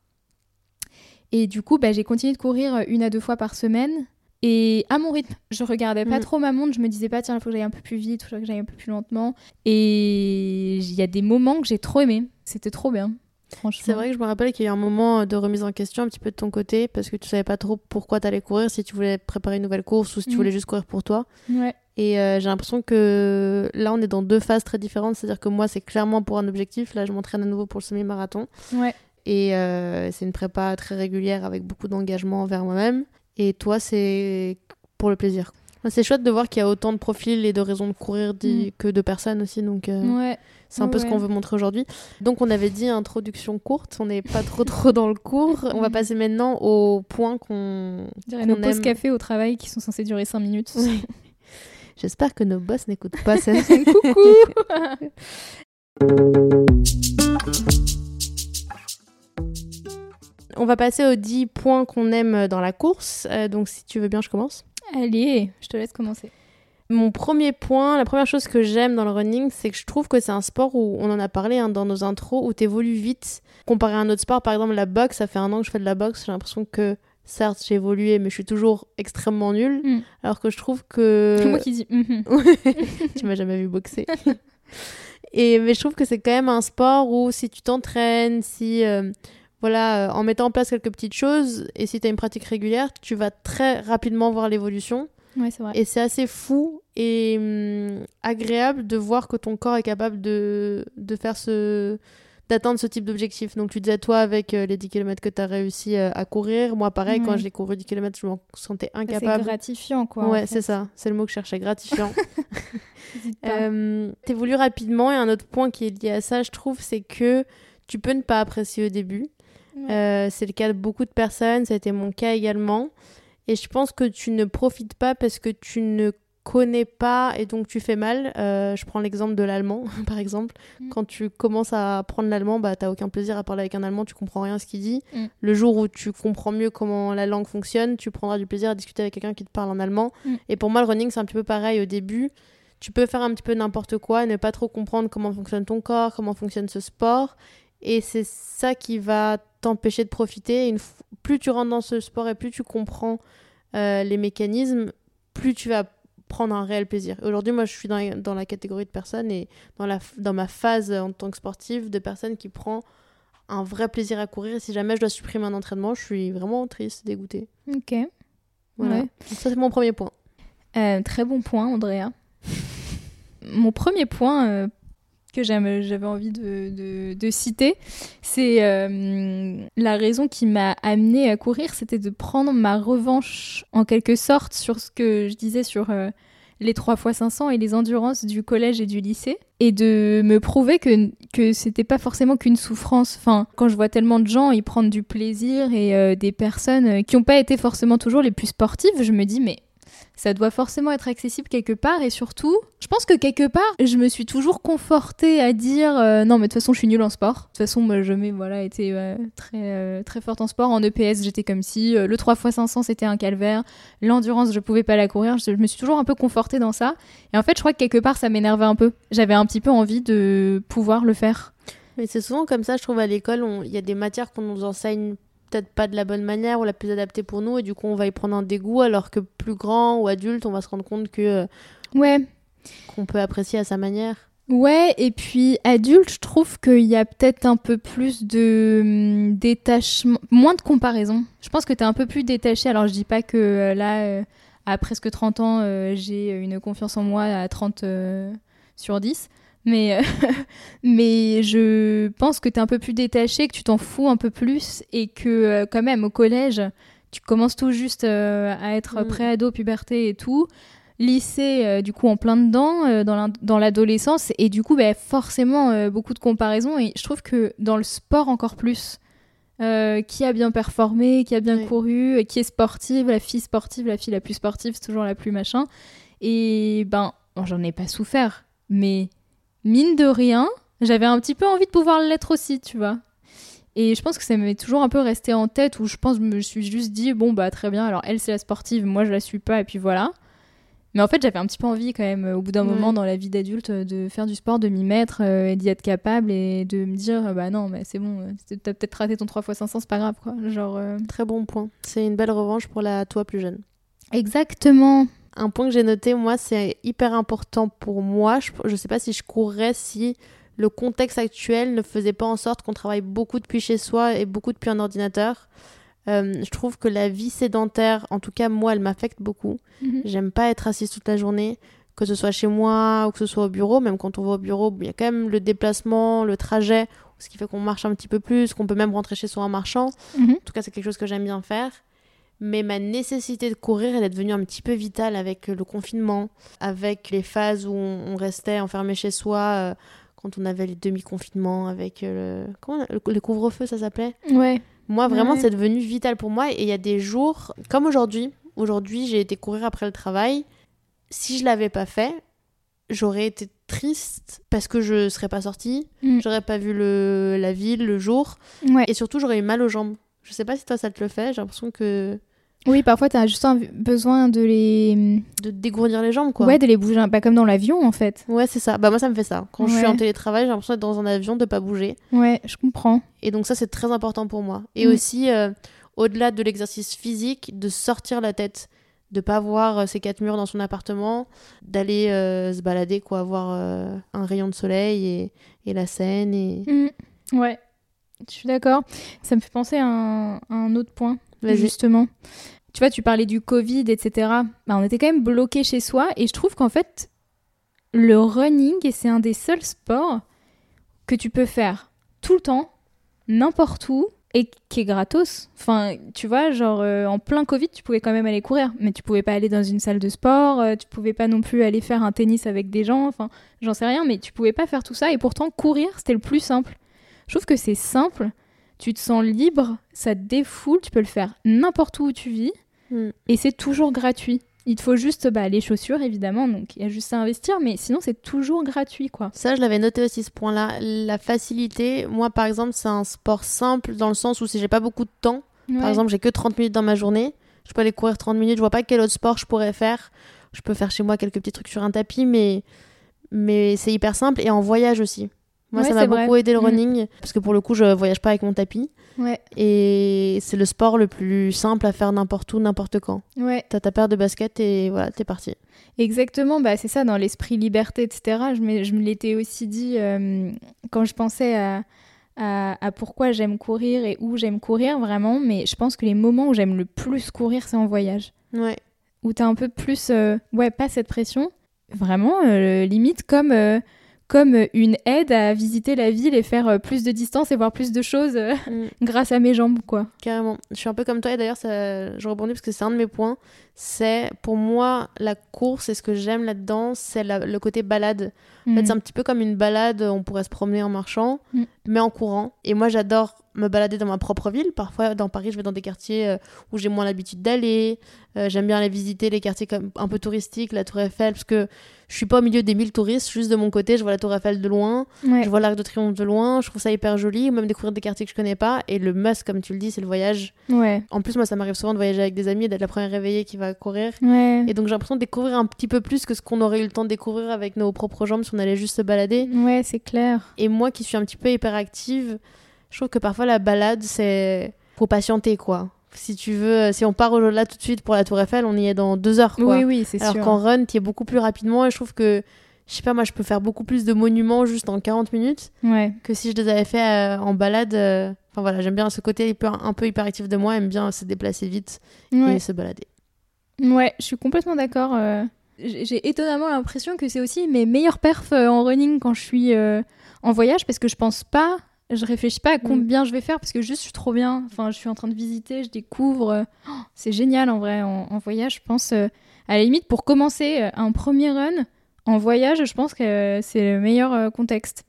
B: Et du coup, bah, j'ai continué de courir une à deux fois par semaine. Et à mon rythme, je regardais pas
A: Mm.
B: trop ma montre, je me disais pas, tiens, il faut que j'aille un peu plus vite, il faut que j'aille un peu plus lentement. Et il y a des moments que j'ai trop aimé. C'était trop bien. Franchement.
A: C'est vrai que je me rappelle qu'il y a eu un moment de remise en question un petit peu de ton côté parce que tu savais pas trop pourquoi t'allais courir, si tu voulais préparer une nouvelle course ou si tu
B: Mm.
A: voulais juste courir pour toi.
B: Ouais.
A: Et euh, j'ai l'impression que là, on est dans deux phases très différentes. C'est-à-dire que moi, c'est clairement pour un objectif. Là, je m'entraîne à nouveau pour le semi-marathon.
B: Ouais.
A: Et euh, c'est une prépa très régulière avec beaucoup d'engagement envers moi-même. Et toi, c'est pour le plaisir. C'est chouette de voir qu'il y a autant de profils et de raisons de courir di- que de personnes aussi. Donc, euh,
B: Ouais.
A: c'est un peu ce qu'on veut montrer aujourd'hui. Donc, on avait dit introduction courte. On n'est pas trop trop dans le cours. On va
B: Mhm.
A: passer maintenant au point qu'on. Qu'on
B: nos pauses café au travail qui sont censées durer 5 minutes.
A: Oui. J'espère que nos boss n'écoutent pas cette.
B: Coucou
A: On va passer aux 10 points qu'on aime dans la course. Euh, donc, si tu veux bien, je commence.
B: Allez, je te laisse commencer.
A: Mon premier point, la première chose que j'aime dans le running, c'est que je trouve que c'est un sport où on en a parlé hein, dans nos intros, où tu évolues vite. Comparé à un autre sport, par exemple la boxe, ça fait un an que je fais de la boxe, j'ai l'impression que certes j'ai évolué, mais je suis toujours extrêmement nulle.
B: Mm.
A: Alors que je trouve que.
B: C'est moi qui dis. mhm.
A: tu m'as jamais vu boxer. Et mais je trouve que c'est quand même un sport où si tu t'entraînes, si euh, voilà, euh, en mettant en place quelques petites choses et si tu as une pratique régulière, tu vas très rapidement voir l'évolution.
B: Ouais, c'est vrai.
A: Et c'est assez fou et hum, agréable de voir que ton corps est capable de, de faire ce d'atteindre ce type d'objectif. Donc tu disais toi avec euh, les 10 km que tu as réussi euh, à courir, moi pareil quand j'ai couru 10 km, je me sentais
B: C'est
A: incapable.
B: gratifiant, quoi.
A: ouais,
B: en
A: c'est ça, c'est le mot que je cherchais, gratifiant. Euh, T'évolues rapidement et un autre point qui est lié à ça, je trouve, c'est que tu peux ne pas apprécier au début.
B: Ouais.
A: Euh, c'est le cas de beaucoup de personnes, ça a été mon cas également. Et je pense que tu ne profites pas parce que tu ne connais pas et donc tu fais mal. Euh, je prends l'exemple de l'allemand, par exemple.
B: Mm.
A: Quand tu commences à apprendre l'allemand, bah, t'as aucun plaisir à parler avec un allemand, tu comprends rien à ce qu'il dit.
B: Mm.
A: Le jour où tu comprends mieux comment la langue fonctionne, tu prendras du plaisir à discuter avec quelqu'un qui te parle en allemand.
B: Mm.
A: Et pour moi, le running, c'est un petit peu pareil au début. Tu peux faire un petit peu n'importe quoi, ne pas trop comprendre comment fonctionne ton corps, comment fonctionne ce sport. Et c'est ça qui va t'empêcher de profiter. Une Plus tu rentres dans ce sport et plus tu comprends euh, les mécanismes, plus tu vas prendre un réel plaisir. Aujourd'hui, moi, je suis dans, la- dans la catégorie de personnes et dans, la, f- dans ma phase en tant que sportive de personnes qui prend un vrai plaisir à courir. Et si jamais je dois supprimer un entraînement, je suis vraiment triste, dégoûtée.
B: Ok.
A: Voilà.
B: Ouais.
A: Ça, c'est mon premier point.
B: Euh, très bon point, Andrea. Mon premier point euh, que j'avais envie de, de- de citer, c'est euh, la raison qui m'a amenée à courir, c'était de prendre ma revanche en quelque sorte sur ce que je disais sur euh, les 3 x 500 et les endurances du collège et du lycée et de me prouver que, que c'était pas forcément qu'une souffrance. Enfin, quand je vois tellement de gens y prendre du plaisir et euh, des personnes euh, qui n'ont pas été forcément toujours les plus sportives, je me dis mais ça doit forcément être accessible quelque part et surtout, je pense que quelque part, je me suis toujours confortée à dire euh, non mais de toute façon je suis nulle en sport. De toute façon moi je m'ai voilà été euh, très euh, très forte en sport. En EPS j'étais comme si le 3 x 500 c'était un calvaire, l'endurance je pouvais pas la courir. Je, je me suis toujours un peu confortée dans ça et en fait je crois que quelque part ça m'énervait un peu. J'avais un petit peu envie de pouvoir le faire.
A: Mais c'est souvent comme ça, je trouve, à l'école, il y a des matières qu'on nous enseigne peut-être pas de la bonne manière ou la plus adaptée pour nous, et du coup, on va y prendre un dégoût, alors que plus grand ou adulte, on va se rendre compte que euh,
B: Ouais,
A: qu'on peut apprécier à sa manière.
B: Ouais, et puis adulte, je trouve qu'il y a peut-être un peu plus de hum, détachement, moins de comparaison. Je pense que tu es un peu plus détaché. Alors je dis pas que euh, là, euh, à presque 30 ans, euh, j'ai une confiance en moi à 30 euh, sur 10. Mais, euh, mais je pense que tu es un peu plus détaché, que tu t'en fous un peu plus et que euh, quand même au collège, tu commences tout juste euh, à être
A: Mm.
B: pré-ado, puberté et tout. Lycée, euh, du coup, en plein dedans, dans l'adolescence. Et du coup, bah, forcément, beaucoup de comparaisons. Et je trouve que dans le sport, encore plus, euh, qui a bien performé, qui a bien
A: Oui.
B: couru, qui est sportive, la fille sportive, la fille la plus sportive, c'est toujours la plus machin. Et ben, bon, j'en ai pas souffert. Mais mine de rien, j'avais un petit peu envie de pouvoir l'être aussi, tu vois. Et je pense que ça m'est toujours un peu resté en tête où je pense que je me suis juste dit bon bah très bien alors elle c'est la sportive moi je la suis pas et puis voilà. Mais en fait j'avais un petit peu envie quand même euh, au bout d'un
A: Ouais.
B: moment dans la vie d'adulte euh, de faire du sport, de m'y mettre euh, et d'y être capable et de me dire bah non mais c'est bon t'as peut-être raté ton 3x500 c'est pas grave quoi. Genre euh,
A: Très bon point. C'est une belle revanche pour la toi plus jeune.
B: exactement.
A: Un point que j'ai noté, moi, c'est hyper important pour moi. Je, je sais pas si je courrais si le contexte actuel ne faisait pas en sorte qu'on travaille beaucoup depuis chez soi et beaucoup depuis un ordinateur. Euh, je trouve que la vie sédentaire, en tout cas moi, elle m'affecte beaucoup. J'aime pas être assise toute la journée, que ce soit chez moi ou que ce soit au bureau. Même quand on va au bureau, il y a quand même le déplacement, le trajet, ce qui fait qu'on marche un petit peu plus, qu'on peut même rentrer chez soi en marchant.
B: Mhm.
A: En tout cas, c'est quelque chose que j'aime bien faire. Mais ma nécessité de courir, elle est devenue un petit peu vitale avec le confinement, avec les phases où on, restait enfermé chez soi, euh, quand on avait les demi-confinements, avec euh, le, comment a- le couvre-feu, ça s'appelait?
B: Ouais.
A: Moi, vraiment,
B: Ouais.
A: c'est devenu vital pour moi. Et il y a des jours, comme aujourd'hui, aujourd'hui, j'ai été courir après le travail. Si je l'avais pas fait, j'aurais été triste parce que je serais pas sortie,
B: Mm.
A: j'aurais pas vu le, la ville le jour,
B: Ouais.
A: et surtout j'aurais eu mal aux jambes. Je sais pas si toi ça te le fait, j'ai l'impression que
B: Oui parfois t'as juste un- besoin de les
A: de dégourdir les jambes quoi.
B: ouais de les bouger pas comme dans l'avion en fait.
A: Ouais, c'est ça. Bah moi ça me fait ça. Quand je suis en télétravail, j'ai l'impression d'être dans un avion, de pas bouger.
B: Ouais je comprends.
A: Et donc ça, c'est très important pour moi. Et
B: Mm.
A: aussi, euh, au-delà de l'exercice physique, de sortir la tête, de pas voir euh, ces quatre murs dans son appartement, d'aller euh, se balader, quoi, voir euh, un rayon de soleil et, et la Seine. Et...
B: Mm. Ouais, je suis d'accord. Ça me fait penser à un, à un autre point. Justement. Tu vois, tu parlais du Covid, etc. Bah, on était quand même bloqués chez soi et je trouve qu'en fait, le running, c'est un des seuls sports que tu peux faire tout le temps, n'importe où et qui est gratos. Enfin, tu vois, genre euh, en plein Covid, tu pouvais quand même aller courir, mais tu pouvais pas aller dans une salle de sport, euh, tu pouvais pas non plus aller faire un tennis avec des gens, enfin, j'en sais rien, mais tu pouvais pas faire tout ça et pourtant courir, c'était le plus simple. Je trouve que c'est simple, tu te sens libre, ça te défoule, tu peux le faire n'importe où où tu vis
A: Mm.
B: et c'est toujours gratuit. Il te faut juste bah, les chaussures évidemment, donc il y a juste à investir, mais sinon c'est toujours gratuit quoi.
A: Ça, je l'avais noté aussi, ce point-là. La facilité, moi, par exemple, c'est un sport simple dans le sens où si j'ai pas beaucoup de temps, Par exemple, j'ai que 30 minutes dans ma journée. Je peux aller courir 30 minutes. Je vois pas quel autre sport je pourrais faire. Je peux faire chez moi quelques petits trucs sur un tapis, mais, mais c'est hyper simple. Et en voyage aussi. Moi,
B: Ouais,
A: ça m'a beaucoup
B: vrai.
A: aidé le
B: Mm.
A: running. Parce que pour le coup, je voyage pas avec mon tapis.
B: ouais,
A: Et c'est le sport le plus simple à faire n'importe où, n'importe quand.
B: ouais.
A: T'as ta paire de baskets et voilà, t'es parti.
B: Exactement, bah c'est ça, dans l'esprit liberté, etc. Je me, je me l'étais aussi dit euh, quand je pensais à, à, à pourquoi j'aime courir et où j'aime courir vraiment, mais je pense que les moments où j'aime le plus courir, c'est en voyage.
A: Ouais.
B: Où t'as un peu plus, euh, ouais, pas cette pression, vraiment, euh, limite comme, comme une aide à visiter la ville et faire euh, plus de distance et voir plus de choses euh,
A: Mm.
B: grâce à mes jambes, quoi.
A: Carrément. Je suis un peu comme toi et d'ailleurs, ça... je rebondis parce que c'est un de mes points. C'est pour moi la course et ce que j'aime là-dedans, c'est la- le côté balade. En fait,
B: Mm.
A: c'est un petit peu comme une balade, on pourrait se promener en marchant,
B: Mm.
A: mais en courant. Et moi, j'adore me balader dans ma propre ville. Parfois, dans Paris, je vais dans des quartiers euh, où j'ai moins l'habitude d'aller. Euh, J'aime bien aller visiter les quartiers comme un peu touristiques, la Tour Eiffel, parce que je suis pas au milieu des mille touristes, juste de mon côté, je vois la Tour Eiffel de loin,
B: Ouais.
A: je vois l'Arc de Triomphe de loin, je trouve ça hyper joli, ou même découvrir des quartiers que je connais pas. Et le must, comme tu le dis, c'est le voyage.
B: Ouais.
A: En plus, moi, ça m'arrive souvent de voyager avec des amis et d'être la première réveillée qui va courir.
B: Ouais.
A: Et donc, j'ai l'impression de découvrir un petit peu plus que ce qu'on aurait eu le temps de découvrir avec nos propres jambes si on allait juste se balader.
B: Ouais, c'est clair.
A: Et moi qui suis un petit peu hyperactive, je trouve que parfois la balade, c'est. Faut patienter, quoi. Si tu veux, si on part au-delà tout de suite pour la Tour Eiffel, on y est dans deux heures, quoi.
B: Oui, oui, c'est
A: Alors
B: sûr.
A: qu'en run, tu es beaucoup plus rapidement et je trouve que. Je sais pas, moi, je peux faire beaucoup plus de monuments juste en 40 minutes
B: Ouais.
A: que si je les avais fait euh, en balade. euh, Enfin voilà, j'aime bien ce côté un peu hyperactif de moi, j'aime bien se déplacer vite
B: Ouais.
A: et se balader.
B: Ouais, je suis complètement d'accord. euh. J'ai étonnamment l'impression que c'est aussi mes meilleurs perfs euh, en running quand je suis euh, en voyage parce que je pense pas Je réfléchis pas à combien je vais faire parce que juste je suis trop bien. Enfin, je suis en train de visiter, je découvre. Oh, c'est génial en vrai en, en voyage. Je pense euh, à la limite pour commencer euh, un premier run en voyage, je pense que c'est le meilleur euh, contexte.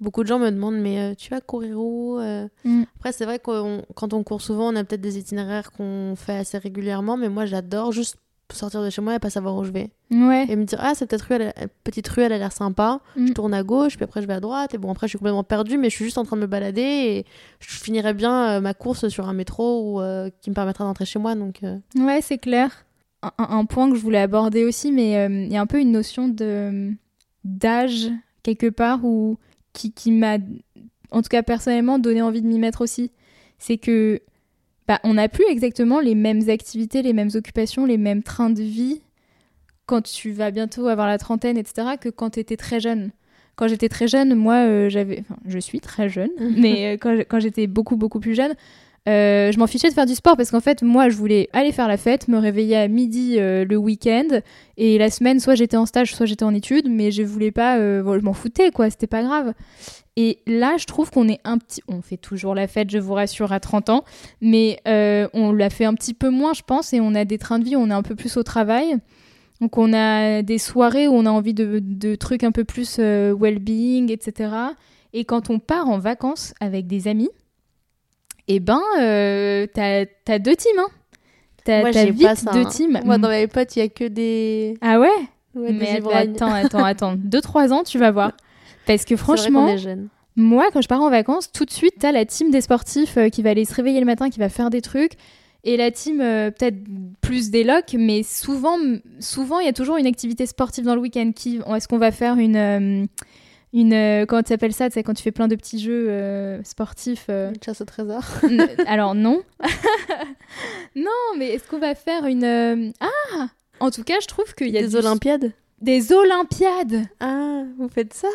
A: Beaucoup de gens me demandent, mais tu vas courir où
B: Mm.
A: Après, c'est vrai que quand on court souvent, on a peut-être des itinéraires qu'on fait assez régulièrement, mais moi, j'adore juste sortir de chez moi et pas savoir où je vais.
B: Ouais.
A: Et me dire, ah, cette elle- petite ruelle, elle a l'air sympa.
B: Mm.
A: Je tourne à gauche, puis après, je vais à droite. Et bon, après, je suis complètement perdue, mais je suis juste en train de me balader et je finirai bien euh, ma course sur un métro ou, euh, qui me permettra d'entrer chez moi. Donc, euh,
B: Ouais, c'est clair. Un, point que je voulais aborder aussi, mais euh, il y a un peu une notion de d'âge quelque part ou qui, qui m'a, en tout cas personnellement, donné envie de m'y mettre aussi. C'est que bah, on n'a plus exactement les mêmes activités, les mêmes occupations, les mêmes trains de vie quand tu vas bientôt avoir la trentaine, etc., que quand tu étais très jeune. Quand j'étais très jeune, moi, euh, j'avais, enfin, je suis très jeune, mais euh, quand, j'étais beaucoup beaucoup plus jeune, euh, je m'en fichais de faire du sport parce qu'en fait, moi, je voulais aller faire la fête, me réveiller à midi euh, le week-end et la semaine, soit j'étais en stage, soit j'étais en études, mais je voulais pas, euh, bon, je m'en foutais quoi, c'était pas grave. Et là, je trouve qu'on est un petit, on fait toujours la fête, je vous rassure, à 30 ans, mais euh, on l'a fait un petit peu moins, je pense, et on a des trains de vie, on est un peu plus au travail. Donc on a des soirées où on a envie de, de trucs un peu plus euh, well-being, etc. Et quand on part en vacances avec des amis, eh ben, euh, t'as t'as deux teams. Hein. T'as vite
A: pas ça.
B: deux
A: hein.
B: teams.
A: Moi, dans mes potes, il y a que des.
B: Ah ouais, Mais attends, attends, attends. Deux, trois ans, tu vas voir. Parce que
A: C'est vrai
B: franchement,
A: est
B: moi, quand je pars en vacances, tout de suite, t'as la team des sportifs euh, qui va aller se réveiller le matin, qui va faire des trucs. Et la team, euh, peut-être plus des locs, mais souvent, souvent, il y a toujours une activité sportive dans le week-end. Qui, est-ce qu'on va faire une, euh, une, euh, comment tu appelles ça, tu sais, quand tu fais plein de petits jeux sportifs.
A: Une chasse au trésor.
B: Alors non. non, mais est-ce qu'on va faire une... Ah En tout cas, je trouve qu'il y a
A: Des
B: du-
A: Olympiades?
B: Des Olympiades
A: Ah, vous faites ça?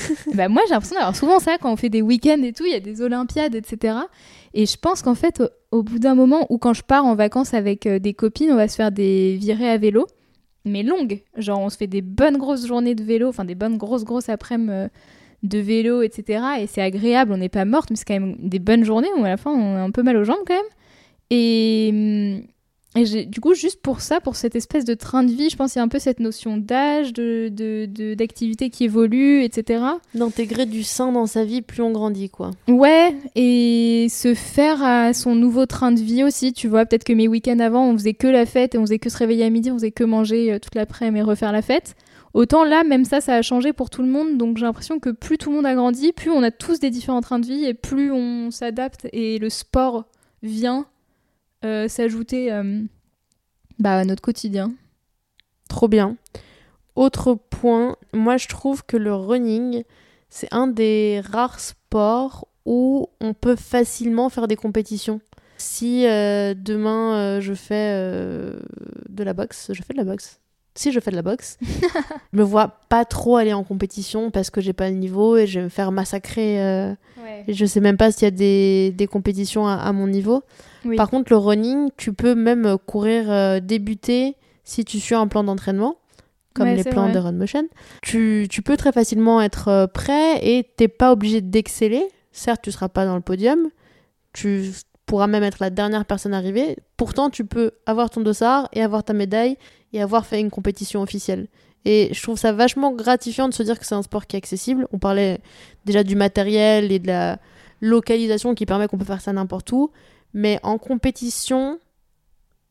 B: Bah, Moi, j'ai l'impression d'avoir souvent ça quand on fait des week-ends et tout, il y a des Olympiades, etc. Et je pense qu'en fait, au, au bout d'un moment, ou quand je pars en vacances avec euh, des copines, on va se faire des virées à vélo, mais longues. Genre, on se fait des bonnes grosses journées de vélo, enfin des bonnes grosses, grosses après-midi euh, de vélo, etc. Et c'est agréable, on n'est pas morte, mais c'est quand même des bonnes journées où à la fin, on a un peu mal aux jambes quand même. Et, hum, et du coup, juste pour ça, pour cette espèce de train de vie, je pense qu'il y a un peu cette notion d'âge, de- d'activité qui évolue, etc.
A: D'intégrer du sein dans sa vie, plus on grandit, quoi.
B: Ouais, et se faire à son nouveau train de vie aussi, tu vois. Peut-être que mes week-ends avant, on faisait que la fête et on faisait que se réveiller à midi, on faisait que manger euh, toute l'après-midi et refaire la fête. Autant là, même ça, ça a changé pour tout le monde. Donc j'ai l'impression que plus tout le monde a grandi, plus on a tous des différents trains de vie et plus on s'adapte et le sport vient euh, s'ajouter euh, bah, à notre quotidien.
A: Trop bien. Autre point, moi je trouve que le running, c'est un des rares sports où on peut facilement faire des compétitions. Si euh, demain je fais de la boxe, je fais de la boxe. Si je fais de la boxe, je me vois pas trop aller en compétition parce que j'ai pas le niveau et je vais me faire massacrer. euh, et je sais même pas s'il y a des, des compétitions à, à mon niveau.
B: Oui.
A: Par contre, le running, tu peux même euh, courir, euh, débuter si tu suis un plan d'entraînement, comme
B: Ouais,
A: les plans
B: vrai.
A: de Run Motion. Tu, tu peux très facilement être euh, prêt et t'es pas obligé d'exceller. Certes, tu seras pas dans le podium. Tu pourras même être la dernière personne arrivée. Pourtant, tu peux avoir ton dossard et avoir ta médaille et avoir fait une compétition officielle. Et je trouve ça vachement gratifiant de se dire que c'est un sport qui est accessible. On parlait déjà du matériel et de la localisation qui permet qu'on peut faire ça n'importe où. Mais en compétition,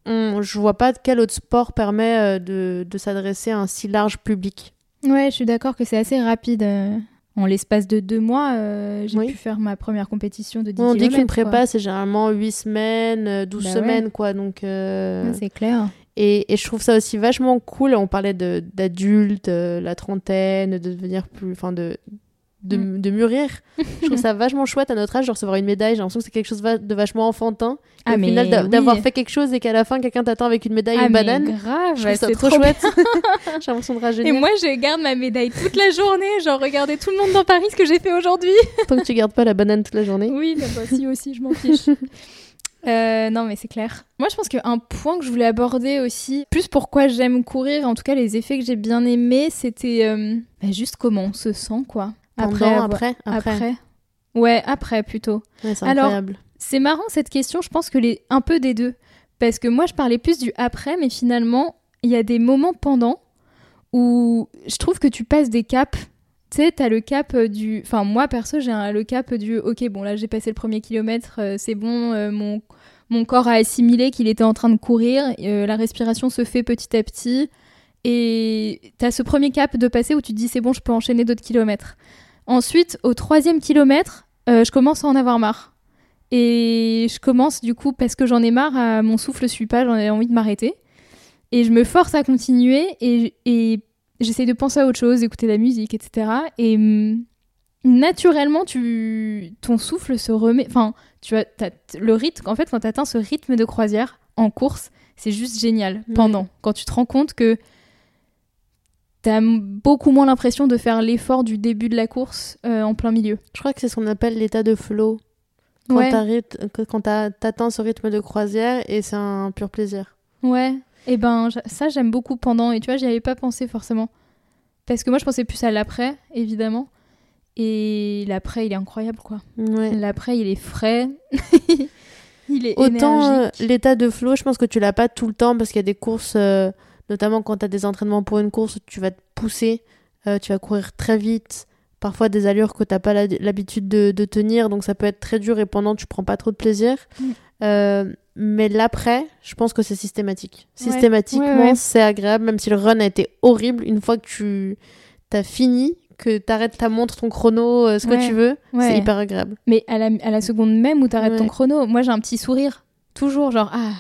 A: on, je vois pas quel autre sport permet euh, de, de s'adresser à un si large public.
B: Ouais, je suis d'accord que c'est assez rapide. euh. En l'espace de deux mois, euh, j'ai
A: Oui.
B: pu faire ma première compétition de 10
A: on dit qu'une prépa, c'est généralement 8 semaines, euh, 12
B: Bah ouais.
A: semaines, quoi. Donc, euh,
B: Ouais, c'est clair.
A: Et, et je trouve ça aussi vachement cool. On parlait de- d'adultes, euh, la trentaine, de devenir plus. Enfin, de, de,
B: Mm.
A: de mûrir. je trouve ça vachement chouette à notre âge de recevoir une médaille. J'ai l'impression que c'est quelque chose de vachement enfantin. Et
B: Ah,
A: au
B: mais
A: final,
B: oui.
A: d'avoir fait quelque chose et qu'à la fin, quelqu'un t'attend avec une médaille et
B: Ah,
A: une
B: mais
A: banane.
B: grave,
A: Je trouve ça
B: c'est
A: trop, chouette. J'ai l'impression de
B: Et
A: rajeunir.
B: moi, je garde ma médaille toute la journée. Genre, regardez tout le monde dans Paris ce que j'ai fait aujourd'hui.
A: Tant que tu gardes pas la banane toute la journée.
B: Oui, bah, si aussi, je m'en fiche. Euh, non, mais c'est clair. Moi, je pense qu'un point que je voulais aborder aussi, plus pourquoi j'aime courir, en tout cas les effets que j'ai bien aimés, c'était euh, bah, juste comment on se sent, quoi.
A: Pendant, après, après.
B: après. Ouais, après plutôt.
A: Ouais,
B: Alors,
A: incroyable.
B: C'est marrant cette question, je pense que les un peu des deux. Parce que moi je parlais plus du après, mais finalement, il y a des moments pendant où je trouve que tu passes des caps. Tu sais, t'as le cap euh, du. Enfin, moi perso, j'ai le cap du. Ok, bon, là j'ai passé le premier kilomètre, euh, c'est bon, euh, mon, mon corps a assimilé qu'il était en train de courir, la respiration se fait petit à petit. Et t'as ce premier cap de passer où tu te dis c'est bon, je peux enchaîner d'autres kilomètres. Ensuite, au troisième kilomètre, je commence à en avoir marre. Et je commence du coup, parce que j'en ai marre, mon souffle suit pas, j'en ai envie de m'arrêter. Et je me force à continuer et, et j'essaie de penser à autre chose, d'écouter de la musique, etc. Et hum, naturellement, tu, ton souffle se remet. Enfin, tu as le rythme. En fait, quand tu atteins ce rythme de croisière en course, c'est juste génial.
A: Ouais.
B: Pendant, quand tu te rends compte que t'as beaucoup moins l'impression de faire l'effort du début de la course euh, en plein milieu.
A: Je crois que c'est ce qu'on appelle l'état de flow. Quand
B: Ouais.
A: t'atteins ce rythme de croisière et c'est un pur plaisir.
B: Ouais, et ben ça j'aime beaucoup pendant, et tu vois, j'y avais pas pensé forcément. Parce que moi je pensais plus à l'après, évidemment. Et l'après il est incroyable quoi.
A: Ouais.
B: L'après il est frais, il est
A: Autant euh, l'état de flow, je pense que tu l'as pas tout le temps parce qu'il y a des courses, euh, notamment quand tu as des entraînements pour une course, tu vas te pousser, euh, tu vas courir très vite, parfois des allures que tu pas la- l'habitude de, de tenir, donc ça peut être très dur et pendant tu prends pas trop de plaisir.
B: Mm.
A: Euh, mais l'après, je pense que c'est systématique.
B: Ouais.
A: Systématiquement,
B: Ouais, ouais.
A: c'est agréable, même si le run a été horrible, une fois que tu as fini, que tu arrêtes ta montre, ton chrono, euh, ce que tu veux, c'est hyper agréable.
B: Mais à la, à la seconde même où t'arrêtes ton chrono, moi j'ai un petit sourire. Toujours genre, ah,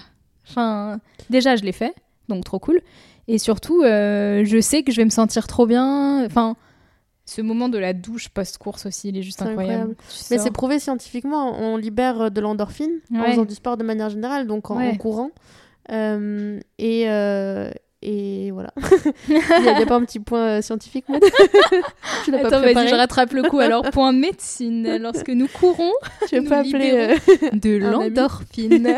B: enfin, déjà je l'ai fait, donc trop cool. Et surtout, euh, je sais que je vais me sentir trop bien. Enfin, ce moment de la douche post-course aussi, il est juste incroyable.
A: Mais c'est prouvé scientifiquement, on libère euh, de l'endorphine en faisant du sport de manière générale, donc en, courant. Euh, et, euh, et voilà. Il n'y a, pas un petit point euh, scientifique, Maud Tu l'as pas préparé
B: je rattrape le coup. Alors, point médecine. Lorsque nous courons,
A: Tu veux
B: nous
A: pas appeler
B: de l'endorphine.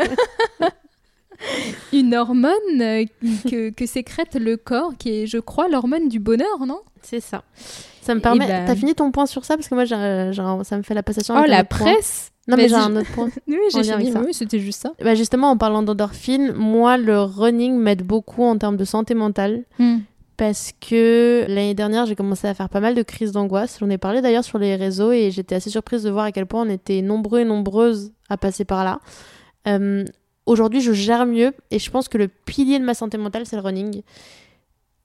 B: Une hormone euh, que, que sécrète le corps, qui est, je crois, l'hormone du bonheur, non?
A: C'est ça. Ça me permet.
B: ben-
A: T'as fini ton point sur ça? Parce que moi, ça me fait la passation.
B: Oh, la
A: point.
B: presse
A: Non, mais j'ai un autre point.
B: Oui, j'ai fini.
A: ça.
B: Oui, c'était juste ça.
A: Bah, justement, en parlant d'endorphine, moi, le running m'aide beaucoup en termes de santé mentale.
B: Hmm.
A: parce que l'année dernière, j'ai commencé à faire pas mal de crises d'angoisse. J'en ai parlé d'ailleurs sur les réseaux et j'étais assez surprise de voir à quel point on était nombreux et nombreuses à passer par là. Euh, Aujourd'hui, je gère mieux et je pense que le pilier de ma santé mentale, c'est le running.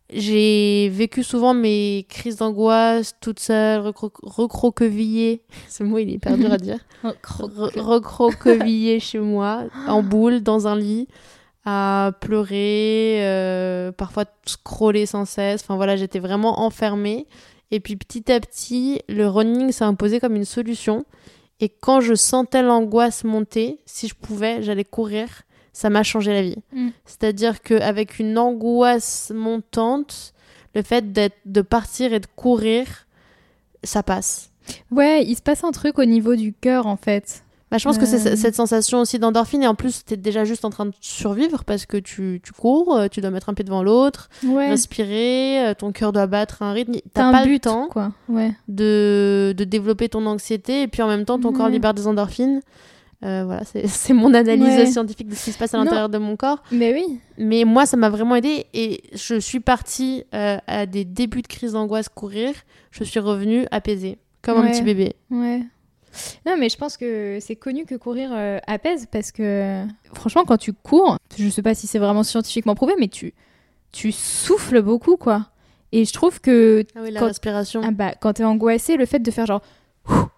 A: J'ai vécu souvent mes crises d'angoisse toute seule, recro- recroquevillée. Ce mot, il est hyper dur à dire. Re- recroquevillée chez moi, en boule, dans un lit, à pleurer, euh, parfois scroller sans cesse. Enfin voilà, j'étais vraiment enfermée. Et puis petit à petit, le running s'est imposé comme une solution. Et quand je sentais l'angoisse monter, si je pouvais, j'allais courir. Ça m'a changé la vie.
B: Mm.
A: C'est-à-dire qu'avec une angoisse montante, le fait d'être, de partir et de courir, ça passe.
B: Ouais, il se passe un truc au niveau du cœur, en fait.
A: Bah, je pense que c'est
B: Euh.
A: cette sensation aussi d'endorphine et en plus t'es déjà juste en train de survivre parce que tu, tu cours, euh, tu dois mettre un pied devant l'autre,
B: Ouais.
A: respirer, euh, ton cœur doit battre un rythme.
B: T'as
A: pas
B: but,
A: le temps
B: quoi. Ouais.
A: de, de développer ton anxiété et puis en même temps ton corps libère des endorphines. Euh, voilà, c'est mon analyse
B: Ouais.
A: scientifique de ce qui se passe à l'intérieur de mon corps.
B: Mais oui.
A: Mais moi, ça m'a vraiment aidé et je suis partie euh, à des débuts de crise d'angoisse courir. Je suis revenue apaisée, comme un petit bébé.
B: Ouais. Non, mais je pense que c'est connu que courir euh, apaise parce que franchement, quand tu cours, je sais pas si c'est vraiment scientifiquement prouvé, mais tu, tu souffles beaucoup, quoi. Et je trouve que
A: Ah oui, la
B: Quand-
A: respiration.
B: ah bah, quand t'es angoissé, le fait de faire genre.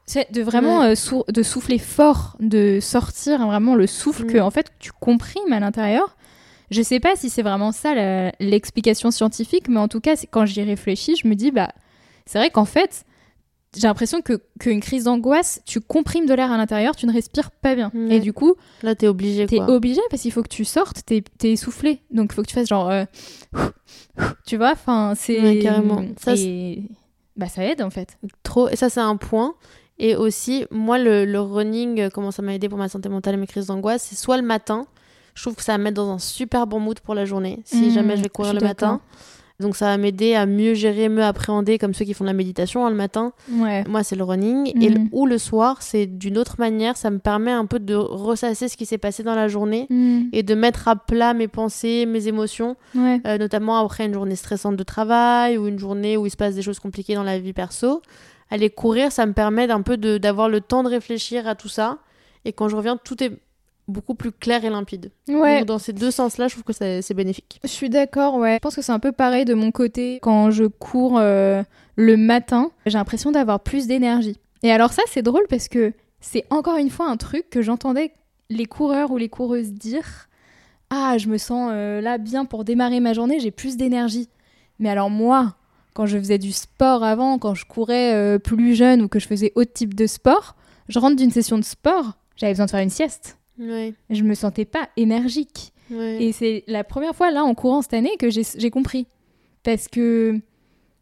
B: c'est De vraiment
A: Ouais.
B: euh, sou- de souffler fort, de sortir vraiment le souffle
A: Mm.
B: que en fait tu comprimes à l'intérieur. Je sais pas si c'est vraiment ça l'explication scientifique, mais en tout cas, quand j'y réfléchis, je me dis bah c'est vrai qu'en fait j'ai l'impression que qu'une crise d'angoisse, tu comprimes de l'air à l'intérieur, tu ne respires pas bien.
A: Ouais.
B: Et du coup,
A: Là, t'es obligé
B: t'es obligé parce qu'il faut que tu sortes, t'es es essoufflé, donc il faut que tu fasses genre, euh, tu vois, enfin c'est
A: Ouais, carrément. Ça,
B: et bah ça aide en fait.
A: trop et ça c'est un point et aussi moi le, le running euh, comment ça m'a aidé pour ma santé mentale et mes crises d'angoisse c'est soit le matin je trouve que ça va me mettre dans un super bon mood pour la journée si
B: Mmh,
A: jamais je vais courir le matin Donc ça va m'aider à mieux gérer, mieux appréhender, comme ceux qui font de la méditation hein, le matin.
B: Ouais.
A: Moi, c'est le running. Et le-
B: Mhm.
A: ou le soir, c'est d'une autre manière. Ça me permet un peu de ressasser ce qui s'est passé dans la journée
B: Mm.
A: et de mettre à plat mes pensées, mes émotions,
B: Ouais.
A: euh, notamment après une journée stressante de travail ou une journée où il se passe des choses compliquées dans la vie perso. Aller courir, ça me permet d'un peu d'avoir le temps de réfléchir à tout ça. Et quand je reviens, tout est beaucoup plus clair et limpide.
B: Ouais.
A: Donc, dans ces deux sens-là, je trouve que c'est c'est bénéfique.
B: Je suis d'accord, ouais. Je pense que c'est un peu pareil de mon côté quand je cours euh, le matin. J'ai l'impression d'avoir plus d'énergie. Et alors ça, c'est drôle parce que c'est encore une fois un truc que j'entendais les coureurs ou les coureuses dire. Ah, je me sens euh, là bien pour démarrer ma journée, j'ai plus d'énergie. Mais alors moi, quand je faisais du sport avant, quand je courais euh, plus jeune ou que je faisais autre type de sport, je rentre d'une session de sport, j'avais besoin de faire une sieste.
A: Ouais,
B: Je me sentais pas énergique.
A: ouais.
B: Et c'est la première fois, là, en courant cette année, que j'ai compris. Parce que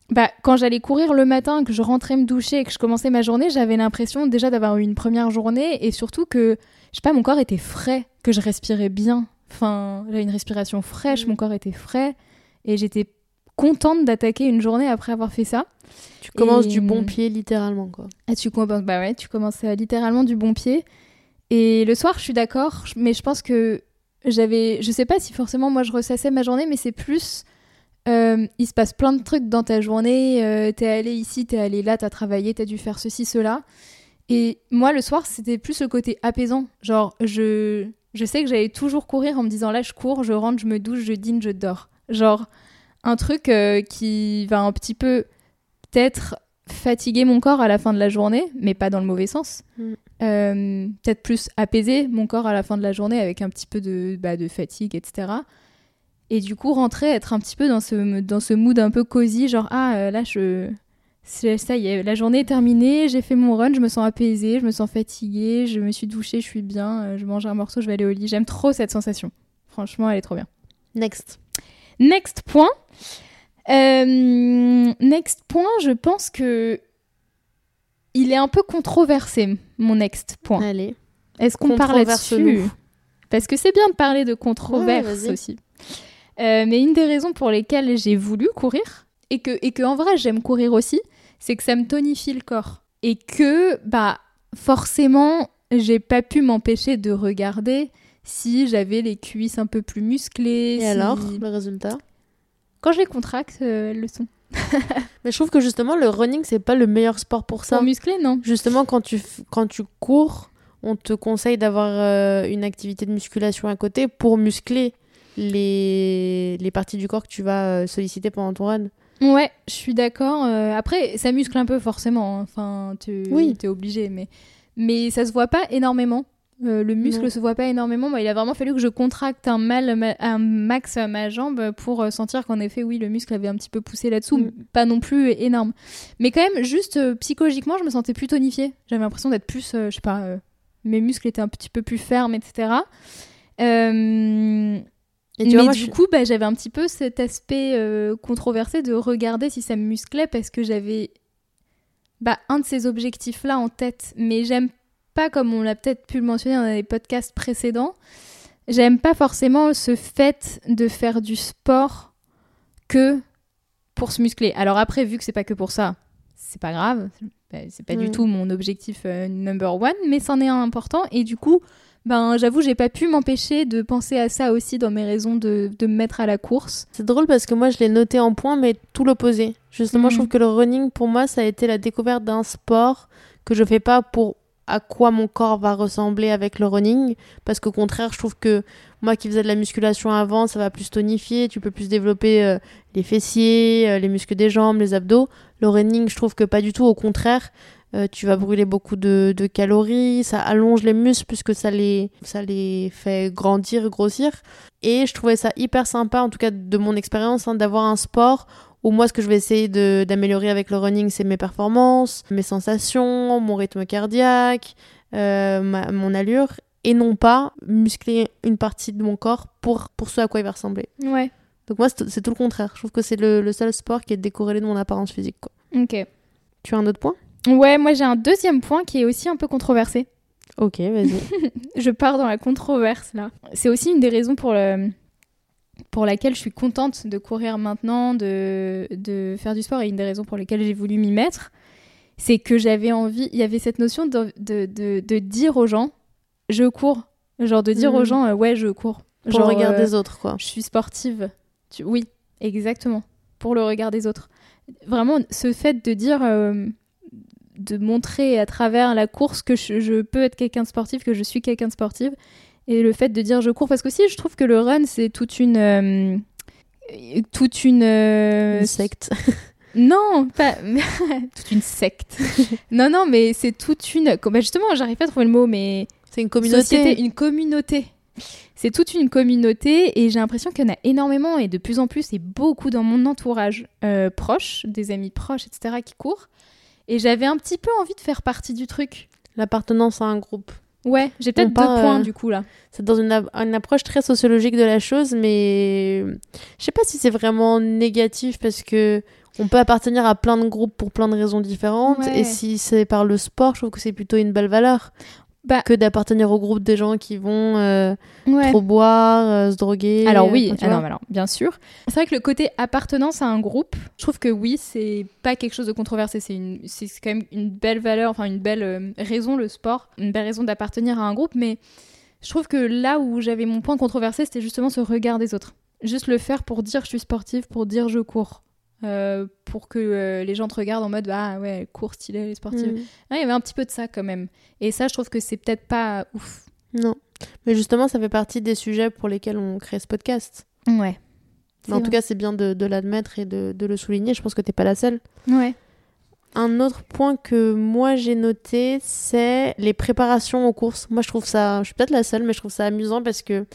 B: bah, quand j'allais courir le matin, que je rentrais me doucher et que je commençais ma journée, j'avais l'impression déjà d'avoir eu une première journée et surtout que, je sais pas, mon corps était frais, que je respirais bien. Enfin, j'avais une respiration fraîche,
A: Mm.
B: mon corps était frais et j'étais contente d'attaquer une journée après avoir fait ça.
A: Tu commences
B: Et-
A: du bon pied, littéralement, quoi.
B: Ah, tu commences, bah ouais, tu commences à littéralement du bon pied. Et le soir, je suis d'accord, mais je pense que j'avais, je sais pas si forcément moi je ressassais ma journée, mais c'est plus, euh, il se passe plein de trucs dans ta journée. euh, t'es allé ici, t'es allé là, t'as travaillé, t'as dû faire ceci, cela. Et moi, le soir, c'était plus le côté apaisant. Genre, je, je sais que j'allais toujours courir en me disant là, je cours, je rentre, je me douche, je dîne, je dors. Genre, un truc euh, qui va un petit peu peut-être fatiguer mon corps à la fin de la journée, mais pas dans le mauvais sens.
A: Mm.
B: Euh, peut-être plus apaiser mon corps à la fin de la journée avec un petit peu de, bah, de fatigue, etc. Et du coup, rentrer, être un petit peu dans ce, dans ce mood un peu cosy, genre, ah, euh, là, je... Ça y est, la journée est terminée, j'ai fait mon run, je me sens apaisée, je me sens fatiguée, je me suis douchée, je suis bien, euh, je mange un morceau, je vais aller au lit. J'aime trop cette sensation. Franchement, elle est trop bien.
A: Next.
B: Next point. Euh, next point, je pense que il est un peu controversé, mon next point.
A: Allez.
B: Est-ce qu'on parle là-dessus. Parce que c'est bien de parler de controverse
A: Ouais,
B: aussi. Euh, mais une des raisons pour lesquelles j'ai voulu courir, et que, et que en vrai j'aime courir aussi, c'est que ça me tonifie le corps. Et que, bah, forcément, j'ai pas pu m'empêcher de regarder si j'avais les cuisses un peu plus musclées.
A: Et
B: si-
A: alors, le résultat?
B: Quand je les contracte, euh, elles le sont.
A: Mais je trouve que justement, le running, c'est pas le meilleur sport pour ça.
B: Pour muscler, non
A: Justement, quand tu, quand tu cours, on te conseille d'avoir euh, une activité de musculation à côté pour muscler les, les parties du corps que tu vas euh, solliciter pendant ton run.
B: Ouais, je suis d'accord. Euh, après, ça muscle un peu forcément. hein. Enfin, tu
A: Oui.
B: es obligé, mais mais ça se voit pas énormément. Euh, le muscle
A: Non.
B: se voit pas énormément. Moi, il a vraiment fallu que je contracte un mal, ma- un max à ma jambe pour euh, sentir qu'en effet, oui, le muscle avait un petit peu poussé là-dessous,
A: Mm.
B: pas non plus énorme. Mais quand même, juste euh, psychologiquement, je me sentais plus tonifiée. J'avais l'impression d'être plus, euh, je sais pas, mes muscles étaient un petit peu plus fermes, etc.
A: Et tu
B: mais
A: vois, moi,
B: du
A: je-
B: coup, bah, j'avais un petit peu cet aspect controversé de regarder si ça me musclait parce que j'avais bah, un de ces objectifs-là en tête. Mais j'aime pas, comme on l'a peut-être pu le mentionner dans les podcasts précédents, j'aime pas forcément ce fait de faire du sport que pour se muscler. Alors après, vu que c'est pas que pour ça, c'est pas grave. Bah, C'est pas du tout mon objectif euh, number one, mais c'en est un important. Et du coup, ben, j'avoue, j'ai pas pu m'empêcher de penser à ça aussi dans mes raisons de, de me mettre à la course.
A: C'est drôle parce que moi, je l'ai noté en point, mais tout l'opposé. Justement, je
B: Mhm.
A: trouve que le running, pour moi, ça a été la découverte d'un sport que je fais pas pour à quoi mon corps va ressembler avec le running. Parce qu'au contraire, je trouve que moi qui faisais de la musculation avant, ça va plus tonifier. Tu peux plus développer euh, les fessiers, euh, les muscles des jambes, les abdos. Le running, je trouve que pas du tout. Au contraire, euh, tu vas brûler beaucoup de, calories. Ça allonge les muscles puisque ça les, ça les fait grandir, grossir. Et je trouvais ça hyper sympa, en tout cas de mon expérience, hein, d'avoir un sport où moi, ce que je vais essayer d'améliorer avec le running, c'est mes performances, mes sensations, mon rythme cardiaque, euh, ma- mon allure, et non pas muscler une partie de mon corps pour, pour ce à quoi il va ressembler.
B: Ouais.
A: Donc moi, c'est c'est tout le contraire. Je trouve que c'est le, le seul sport qui est décorrélé de mon apparence physique. Quoi.
B: Ok.
A: Tu as un autre point?
B: Ouais, moi j'ai un deuxième point qui est aussi un peu controversé.
A: Ok, vas-y.
B: Je pars dans la controverse là. C'est aussi une des raisons pour, le... pour laquelle je suis contente de courir maintenant, de, de faire du sport, et une des raisons pour lesquelles j'ai voulu m'y mettre, c'est que j'avais envie, il y avait cette notion de, de, de, de dire aux gens, je cours. Genre de dire
A: Mhm.
B: aux gens, euh, ouais, je cours.
A: Pour
B: Genre,
A: le regard
B: euh,
A: des autres, quoi.
B: je suis sportive. Tu- Oui, exactement. Pour le regard des autres. Vraiment, ce fait de dire, euh, de montrer à travers la course que je, je peux être quelqu'un de sportif, que je suis quelqu'un de sportif, et le fait de dire je cours, parce qu'aussi je trouve que le run c'est toute une, euh, toute une, euh,
A: Une secte.
B: non, pas toute une secte. non, non, mais c'est toute une. bah, justement, j'arrive pas à trouver le mot, mais
A: C'est une communauté.
B: Société, une communauté. C'est toute une communauté et j'ai l'impression qu'il y en a énormément et de plus en plus et beaucoup dans mon entourage euh, proche, des amis proches, etc. qui courent. Et j'avais un petit peu envie de faire partie du truc.
A: L'appartenance à un groupe.
B: Ouais, j'ai peut-être deux points
A: euh,
B: du coup là.
A: C'est dans une, une approche très sociologique de la chose, mais je sais pas si c'est vraiment négatif parce que on peut appartenir à plein de groupes pour plein de raisons différentes.
B: Ouais.
A: Et si c'est par le sport, je trouve que c'est plutôt une belle valeur
B: Bah-
A: que d'appartenir au groupe des gens qui vont euh,
B: Ouais.
A: trop boire, euh, se droguer.
B: Alors oui,
A: enfin,
B: ah alors, bien sûr. C'est vrai que le côté appartenance à un groupe, je trouve que oui, c'est pas quelque chose de controversé. C'est une, c'est quand même une belle valeur, enfin une belle euh, raison le sport, une belle raison d'appartenir à un groupe. Mais je trouve que là où j'avais mon point controversé, c'était justement ce regard des autres. Juste le faire pour dire je suis sportive, pour dire je cours. Euh, pour que euh, les gens te regardent en mode ah ouais elle court stylée elle est sportive
A: Mm.
B: Ah, il y avait un petit peu de ça quand même et ça je trouve que c'est peut-être pas ouf
A: Non. Mais justement, ça fait partie des sujets pour lesquels on crée ce podcast.
B: ouais
A: Mais en tout cas, c'est bien de, de l'admettre et de, de le souligner. Je pense que t'es pas la seule.
B: ouais
A: Un autre point que moi j'ai noté, c'est les préparations aux courses. Moi je trouve ça, je suis peut-être la seule, mais je trouve ça amusant parce que,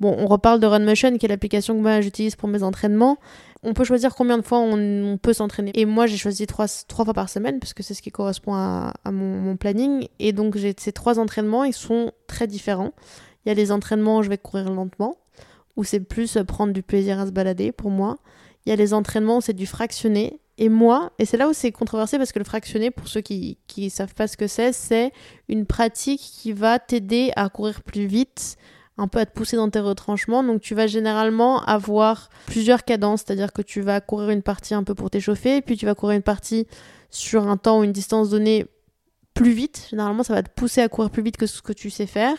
A: bon, on reparle de RunMotion, qui est l'application que moi j'utilise pour mes entraînements. On peut choisir combien de fois on, peut s'entraîner. Et moi j'ai choisi trois, fois par semaine parce que c'est ce qui correspond à, mon, planning. Et donc j'ai ces trois entraînements, ils sont très différents. Il y a les entraînements où je vais courir lentement, où c'est plus prendre du plaisir à se balader pour moi. Il y a les entraînements où c'est du fractionné. Et moi, et c'est là où c'est controversé parce que le fractionné, pour ceux qui ne savent pas ce que c'est, c'est une pratique qui va t'aider à courir plus vite, un peu à te pousser dans tes retranchements. Donc tu vas généralement avoir plusieurs cadences, c'est-à-dire que tu vas courir une partie un peu pour t'échauffer, puis tu vas courir une partie sur un temps ou une distance donnée plus vite. Généralement, ça va te pousser à courir plus vite que ce que tu sais faire.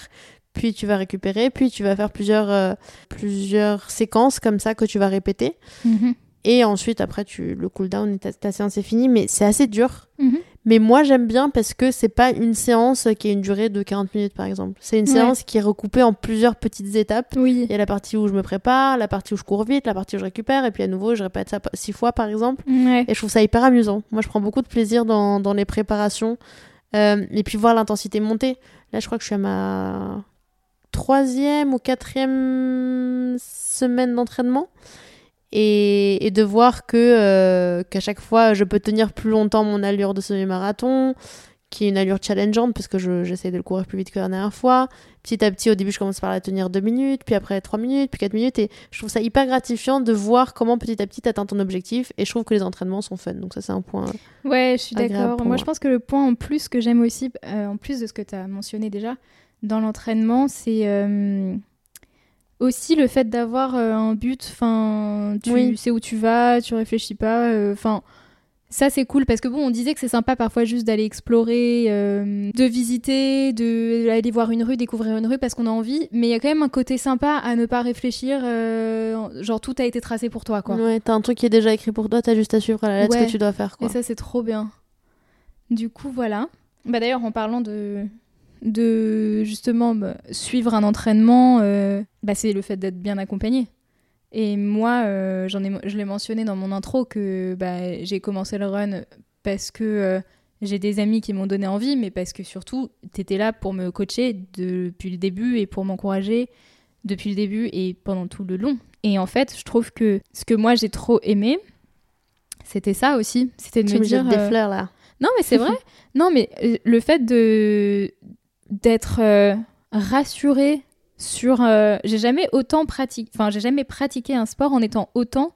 A: Puis tu vas récupérer, puis tu vas faire plusieurs, euh, plusieurs séquences comme ça que tu vas répéter.
B: Mhm.
A: Et ensuite, après, tu, le cooldown, ta, ta séance est finie, mais c'est assez dur.
B: Mhm.
A: Mais moi, j'aime bien parce que c'est pas une séance qui a une durée de 40 minutes, par exemple. C'est une
B: Ouais.
A: séance qui est recoupée en plusieurs petites étapes.
B: oui
A: Il y a la partie où je me prépare, la partie où je cours vite, la partie où je récupère, et puis à nouveau, je répète ça six fois, par exemple.
B: Ouais.
A: Et je trouve ça hyper amusant. Moi, je prends beaucoup de plaisir dans, dans les préparations. Euh, et puis voir l'intensité monter. Là, je crois que je suis à ma troisième ou quatrième semaine d'entraînement. Et, et de voir que euh, qu'à chaque fois, je peux tenir plus longtemps mon allure de semi-marathon, qui est une allure challengeante, parce que je- j'essaie de le courir plus vite que la dernière fois. Petit à petit, au début, je commence par la tenir deux minutes, puis après trois minutes, puis quatre minutes. Et je trouve ça hyper gratifiant de voir comment petit à petit tu atteins ton objectif. Et je trouve que les entraînements sont fun. Donc ça, c'est un point.
B: Ouais, je suis d'accord. moi. je pense que le point en plus que j'aime aussi, euh, en plus de ce que tu as mentionné déjà, dans l'entraînement, c'est euh, aussi le fait d'avoir euh, un but. Enfin, tu
A: Oui.
B: sais où tu vas, tu réfléchis pas. euh, Enfin, ça, c'est cool parce que bon, on disait que c'est sympa parfois juste d'aller explorer, euh, de visiter, de aller voir une rue, découvrir une rue parce qu'on a envie. Mais il y a quand même un côté sympa à ne pas réfléchir. euh, genre, tout a été tracé pour toi, quoi.
A: Ouais, t'as un truc qui est déjà écrit pour toi, t'as juste à suivre à la lettre ce que tu dois faire. Quoi.
B: Et ça, c'est trop bien. Du coup, voilà. Bah, D'ailleurs, en parlant de, de justement bah, suivre un entraînement, euh, bah, c'est le fait d'être bien accompagné. Et moi, euh, j'en ai, je l'ai mentionné dans mon intro que bah, j'ai commencé le run parce que euh, j'ai des amis qui m'ont donné envie, mais parce que surtout, tu étais là pour me coacher depuis le début et pour m'encourager depuis le début et pendant tout le long. Et en fait, je trouve que ce que moi j'ai trop aimé, c'était ça aussi. C'était de
A: Tu
B: me dire.
A: des fleurs là.
B: non, mais c'est vrai. non, mais le fait de d'être euh, rassuré sur. euh, j'ai jamais autant pratiqué. Enfin, j'ai jamais pratiqué un sport en étant autant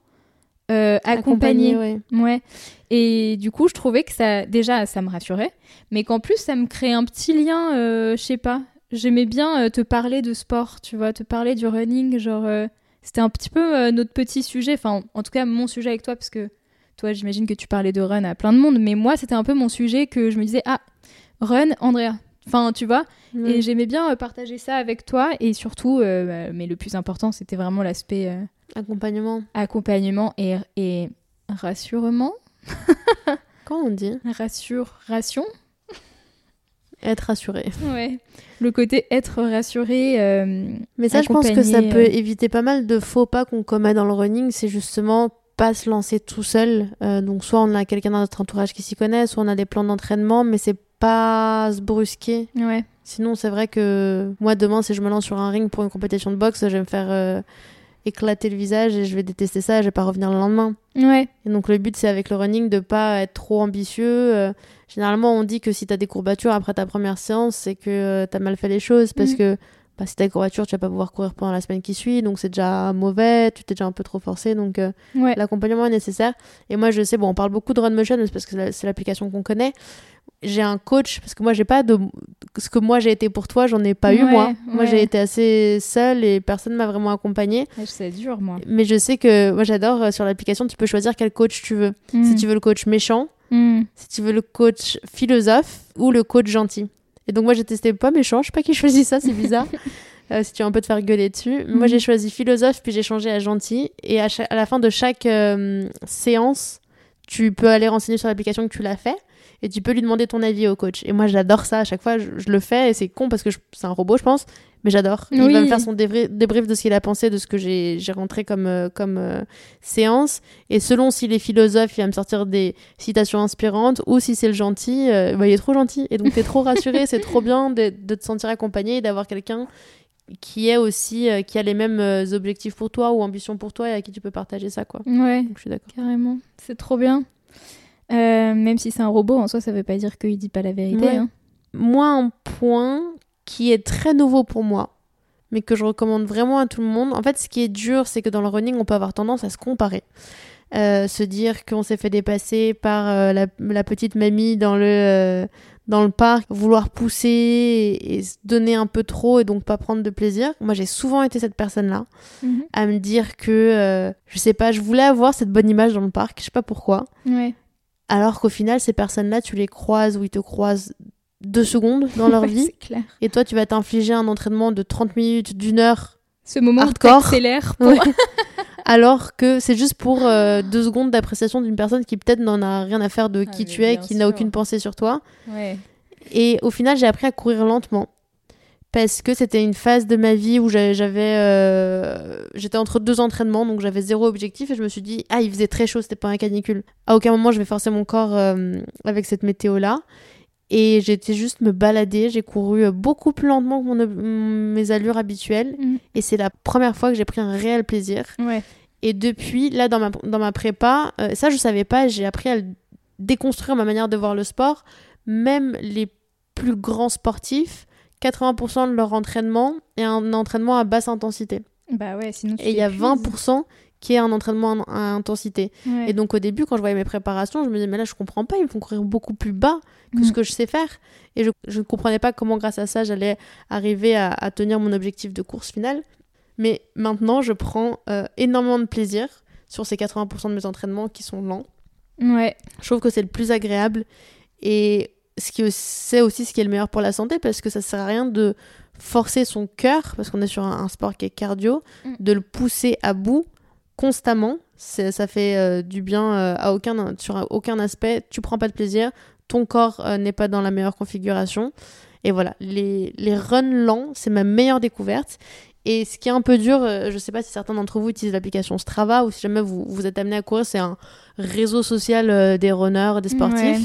B: euh, accompagné.
A: ouais.
B: Ouais. Et du coup, je trouvais que ça, déjà, ça me rassurait, mais qu'en plus, ça me créait un petit lien, euh, je sais pas. J'aimais bien euh, te parler de sport, tu vois, te parler du running, genre, euh, c'était un petit peu notre petit sujet, enfin en tout cas mon sujet avec toi, parce que toi j'imagine que tu parlais de run à plein de monde, mais moi c'était un peu mon sujet que je me disais, ah, run, Andrea. Enfin, tu vois, et j'aimais bien euh, partager ça avec toi, et surtout, euh, mais le plus important, c'était vraiment l'aspect euh,
A: Accompagnement.
B: accompagnement et, et rassurement,
A: Quand on dit?
B: Rassuration,
A: être rassuré.
B: ouais, le côté être rassuré. euh,
A: Mais ça, je pense que ça peut éviter pas mal de faux pas qu'on commet dans le running. C'est justement pas se lancer tout seul. Euh, donc, soit on a quelqu'un dans notre entourage qui s'y connaît, soit on a des plans d'entraînement, mais c'est pas se brusquer.
B: ouais,
A: Sinon, c'est vrai que moi, demain, si je me lance sur un ring pour une compétition de boxe, je vais me faire euh, éclater le visage et je vais détester ça. Je vais pas revenir le lendemain.
B: ouais,
A: Et donc, le but, c'est avec le running de pas être trop ambitieux. Euh, généralement, on dit que si t'as des courbatures après ta première séance, c'est que euh, t'as mal fait les choses parce
B: Mhm.
A: que bah, si t'as des courbatures, tu vas pas pouvoir courir pendant la semaine qui suit. Donc, c'est déjà mauvais. Tu t'es déjà un peu trop forcé. Donc, euh,
B: ouais.
A: l'accompagnement est nécessaire. Et moi, je sais, bon, on parle beaucoup de Run Motion, mais c'est parce que c'est l'application qu'on connaît. J'ai un coach, parce que moi, j'ai pas de. Ce que moi j'ai été pour toi, j'en ai pas eu,
B: Ouais,
A: moi. Moi,
B: ouais.
A: j'ai été assez seule et personne m'a vraiment accompagnée.
B: C'est dur, moi.
A: Mais je sais que, moi, j'adore euh, sur l'application, tu peux choisir quel coach tu veux. Si
B: Mm.
A: tu veux le coach méchant,
B: Mm.
A: si tu veux le coach philosophe ou le coach gentil. Et donc, moi, j'ai testé pas méchant, je sais pas qui choisit ça, c'est bizarre. Euh, si tu veux un peu te faire gueuler dessus. Moi,
B: Mhm.
A: j'ai choisi philosophe, puis j'ai changé à gentil. Et à la fin de chaque euh, séance, tu peux aller renseigner sur l'application que tu l'as fait. Et tu peux lui demander ton avis au coach. Et moi, j'adore ça. À chaque fois, je, je le fais. Et c'est con parce que c'est un robot, je pense. Mais j'adore. Il
B: Oui.
A: va me faire son débri- débrief de ce qu'il a pensé, de ce que j'ai rentré comme, euh, comme euh, séance. Et selon s'il est philosophe, il va me sortir des citations inspirantes. Ou si c'est le gentil, euh, bah, il est trop gentil. Et donc, t'es trop rassuré. c'est trop bien de, de te sentir accompagné et d'avoir quelqu'un qui est aussi qui a les mêmes objectifs pour toi ou ambitions pour toi et à qui tu peux partager ça quoi.
B: Ouais,
A: Donc je suis d'accord.
B: carrément. C'est trop bien. Euh, même si c'est un robot, en soi, ça veut pas dire qu'il dit pas la vérité.
A: Ouais.
B: hein.
A: Moi un point qui est très nouveau pour moi mais que je recommande vraiment à tout le monde. En fait, ce qui est dur, c'est que dans le running, on peut avoir tendance à se comparer. Euh, se dire qu'on s'est fait dépasser par euh, la, la petite mamie dans le, euh, dans le parc, vouloir pousser et, et se donner un peu trop et donc pas prendre de plaisir. Moi, j'ai souvent été cette personne-là.
B: Mhm.
A: à me dire que, je sais pas, je voulais avoir cette bonne image dans le parc, je sais pas pourquoi.
B: Ouais.
A: Alors qu'au final, ces personnes-là, tu les croises ou ils te croisent deux secondes dans leur
B: Ouais,
A: vie.
B: Clair.
A: Et toi, tu vas t'infliger un entraînement de 30 minutes, d'une heure,
B: Ce moment
A: Hardcore.
B: où t'accélères pour...
A: Ouais. alors que c'est juste pour euh, deux secondes d'appréciation d'une personne qui peut-être n'en a rien à faire de
B: Ah,
A: qui tu es, qui n'a aucune pensée sur toi.
B: Ouais.
A: Et au final, j'ai appris à courir lentement. Parce que c'était une phase de ma vie où j'a- j'avais. euh, J'étais entre deux entraînements, donc j'avais zéro objectif. Et je me suis dit, ah, il faisait très chaud, c'était pas un canicule. À aucun moment, je vais forcer mon corps euh, avec cette météo-là. Et j'étais juste me balader. J'ai couru beaucoup plus lentement que mon mes allures habituelles.
B: Mhm.
A: Et c'est la première fois que j'ai pris un réel plaisir.
B: Ouais.
A: Et depuis, là, dans ma, dans ma prépa, euh, ça, je savais pas, j'ai appris à déconstruire ma manière de voir le sport. Même les plus grands sportifs, 80% de leur entraînement est un entraînement à basse intensité.
B: Bah ouais, sinon tu
A: Et il y a
B: t'épuises.
A: 20% qui est un entraînement à intensité.
B: Ouais.
A: Et donc, au début, quand je voyais mes préparations, je me disais, mais là, je comprends pas, ils me font courir beaucoup plus bas que
B: Mm.
A: ce que je sais faire. Et je, je ne comprenais pas comment, grâce à ça, j'allais arriver à, à tenir mon objectif de course finale. Mais maintenant, je prends euh, énormément de plaisir sur ces 80% de mes entraînements qui sont lents.
B: Ouais.
A: Je trouve que c'est le plus agréable. Et ce qui c'est aussi ce qui est le meilleur pour la santé parce que ça sert à rien de forcer son cœur, parce qu'on est sur un, un sport qui est cardio,
B: Mm.
A: de le pousser à bout constamment. Ça fait euh, du bien euh, à aucun, sur aucun aspect. Tu prends pas de plaisir, ton corps euh, n'est pas dans la meilleure configuration. Et voilà, les, les runs lents, c'est ma meilleure découverte. Et ce qui est un peu dur, je sais pas si certains d'entre vous utilisent l'application Strava ou si jamais vous, vous êtes amené à courir, c'est un réseau social des runners, des sportifs.
B: Ouais.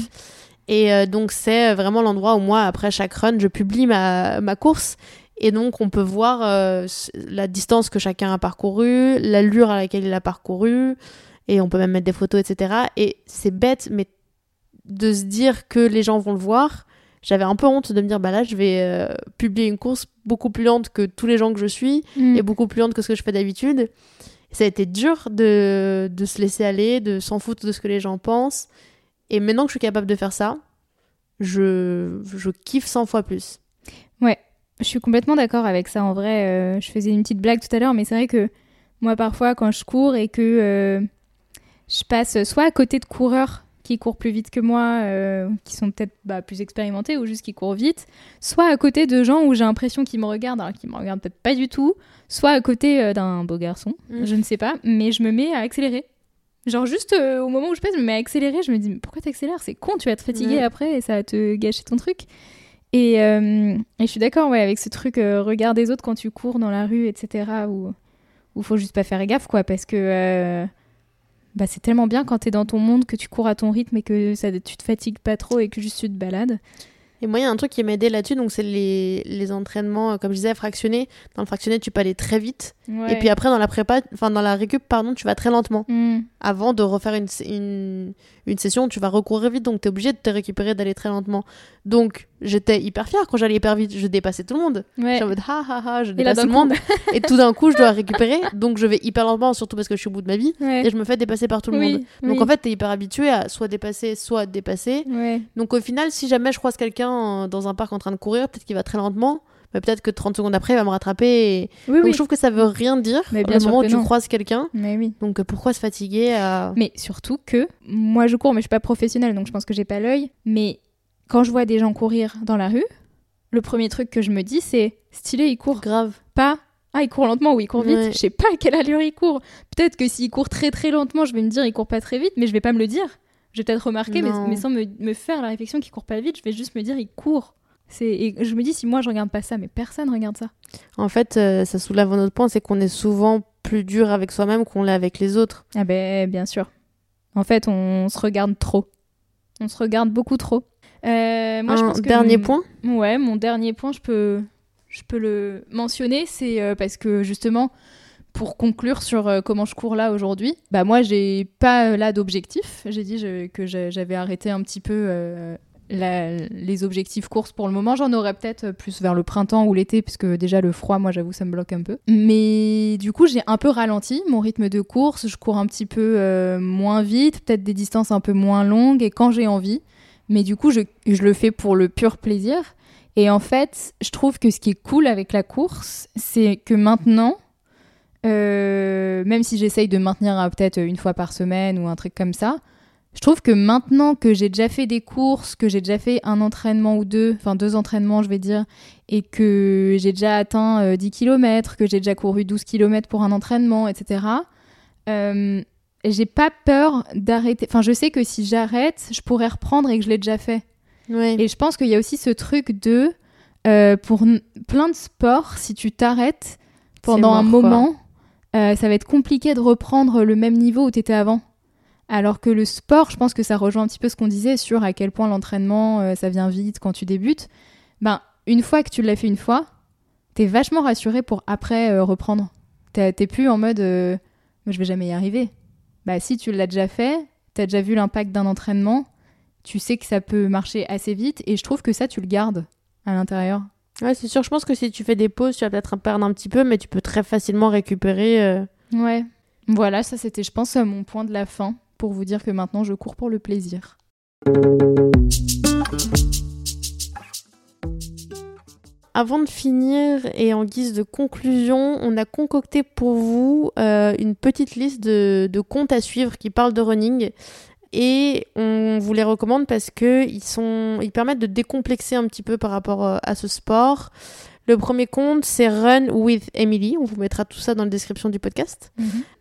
A: Et euh, donc, c'est vraiment l'endroit où moi, après chaque run, je publie ma, ma course. Et donc, on peut voir euh, la distance que chacun a parcouru, l'allure à laquelle il a parcouru. Et on peut même mettre des photos, etc. Et c'est bête, mais de se dire que les gens vont le voir, j'avais un peu honte de me dire, bah là, je vais euh, publier une course beaucoup plus lente que tous les gens que je suis
B: Mm.
A: et beaucoup plus lente que ce que je fais d'habitude. Ça a été dur de, de se laisser aller, de s'en foutre de ce que les gens pensent. Et maintenant que je suis capable de faire ça, je, je kiffe 100 fois plus.
B: Je suis complètement d'accord avec ça. En vrai, euh, je faisais une petite blague tout à l'heure, mais c'est vrai que Moi, parfois, quand je cours et que euh, je passe soit à côté de coureurs qui courent plus vite que moi, euh, qui sont peut-être bah, plus expérimentés ou juste qui courent vite, soit à côté de gens où j'ai l'impression qu'ils me regardent, alors qu'ils me regardent peut-être pas du tout, soit à côté d'un beau garçon,
A: Mm.
B: je ne sais pas, mais je me mets à accélérer. Genre juste euh, au moment où je passe, je me mets à accélérer, je me dis mais pourquoi t'accélères? C'est con, tu vas te fatiguer
A: Ouais.
B: après et ça va te gâcher ton truc. Et, euh, et je suis d'accord ouais, avec ce truc, euh, regard des autres quand tu cours dans la rue, etc. Où où faut juste pas faire gaffe quoi, parce que euh, bah, c'est tellement bien quand t'es dans ton monde que tu cours à ton rythme et que ça, tu te fatigues pas trop et que juste tu te balades.
A: Et moi, il y a un truc qui m'a aidé là-dessus, donc c'est les, les entraînements, euh, comme je disais, fractionnés. Dans le fractionné, tu peux aller très vite. Et puis après, dans la prépa, enfin dans la récup, pardon, tu vas très lentement.
B: Hmm.
A: Avant de refaire une, une, une session, tu vas recourir vite, donc tu es obligé de te récupérer, d'aller très lentement. Donc, j'étais hyper fière quand j'allais hyper vite. Je dépassais tout le monde.
B: Ouais.
A: J'étais en mode ha ha ha, je dépasse tout le monde. et tout d'un coup, je dois récupérer. Donc, je vais hyper lentement, surtout parce que je suis au bout de ma vie.
B: Ouais.
A: Et je me fais dépasser par tout le
B: Oui,
A: monde. Donc,
B: oui.
A: en fait, tu es hyper habitué à soit dépasser, soit dépasser.
B: Ouais.
A: Donc, au final, si jamais je croise quelqu'un euh, dans un parc en train de courir, peut-être qu'il va très lentement. Mais peut-être que 30 secondes après, il va me rattraper. et-
B: Oui,
A: Donc,
B: oui.
A: je trouve que ça veut rien dire
B: Mais bien
A: au moment où tu
B: non.
A: croises quelqu'un.
B: Oui.
A: Donc, euh, pourquoi se fatiguer à...
B: Mais surtout que moi je cours, mais je suis pas professionnelle, donc je pense que j'ai pas l'œil. Mais quand je vois des gens courir dans la rue, le premier truc que je me dis c'est stylé, il court
A: Grave.
B: pas. Ah, il court lentement ou il court vite.
A: Ouais.
B: Je sais pas à quelle allure il court. Peut-être que s'il court très très lentement, je vais me dire il court pas très vite, mais je vais pas me le dire. Je vais peut-être remarquer, mais, sans me, me faire la réflexion qu'il court pas vite, je vais juste me dire il court. Et je me dis si moi je regarde pas ça, mais personne regarde ça.
A: En fait, euh, ça soulève un autre point, c'est qu'on est souvent plus dur avec soi-même qu'on l'est avec les autres.
B: Ah ben bien sûr. En fait, on se regarde trop. On se regarde beaucoup trop. Euh, moi, je
A: un
B: pense que
A: dernier
B: mon-
A: point
B: Ouais, mon dernier point, je peux, je peux le mentionner, c'est euh, parce que justement, pour conclure sur euh, comment je cours là aujourd'hui, bah moi, j'ai pas euh, là d'objectif. J'ai dit je- que j'avais arrêté un petit peu euh, la- les objectifs courses pour le moment. J'en aurais peut-être plus vers le printemps ou l'été, puisque déjà le froid, moi, j'avoue, ça me bloque un peu. Mais du coup, j'ai un peu ralenti mon rythme de course. Je cours un petit peu euh, moins vite, peut-être des distances un peu moins longues et quand j'ai envie. Mais du coup, je, je le fais pour le pur plaisir. Et en fait, je trouve que ce qui est cool avec la course, c'est que maintenant, euh, même si j'essaye de maintenir à peut-être une fois par semaine ou un truc comme ça, je trouve que maintenant que j'ai déjà fait des courses, que j'ai déjà fait un entraînement ou deux, enfin deux entraînements, je vais dire, et que j'ai déjà atteint euh, 10 km, que j'ai déjà couru 12 km pour un entraînement, etc., j'ai pas peur d'arrêter. Enfin, je sais que si j'arrête, je pourrais reprendre et que je l'ai déjà fait.
A: Ouais.
B: Et je pense qu'il y a aussi ce truc de, euh, pour plein de sports, si tu t'arrêtes pendant un
A: mort,
B: moment, euh, ça va être compliqué de reprendre le même niveau où tu étais avant. Alors que le sport, je pense que ça rejoint un petit peu ce qu'on disait sur à quel point l'entraînement, euh, ça vient vite quand tu débutes. Ben, une fois que tu l'as fait une fois, t'es vachement rassuré pour après reprendre. T'es plus en mode, je vais jamais y arriver. Bah si tu l'as déjà fait, t'as déjà vu l'impact d'un entraînement, tu sais que ça peut marcher assez vite et je trouve que ça tu le gardes à l'intérieur.
A: Ouais, c'est sûr. Je pense que si tu fais des pauses, tu vas peut-être perdre un petit peu, mais tu peux très facilement récupérer. euh.
B: Ouais. Voilà, ça c'était je pense mon point de la fin pour vous dire que maintenant je cours pour le plaisir.
A: Avant de finir et en guise de conclusion, on a concocté pour vous euh, une petite liste de, de comptes à suivre qui parlent de running. Et on vous les recommande parce que ils sont, ils permettent de décomplexer un petit peu par rapport euh, à ce sport. Le premier compte, c'est Run with Emily. On vous mettra tout ça dans la description du podcast.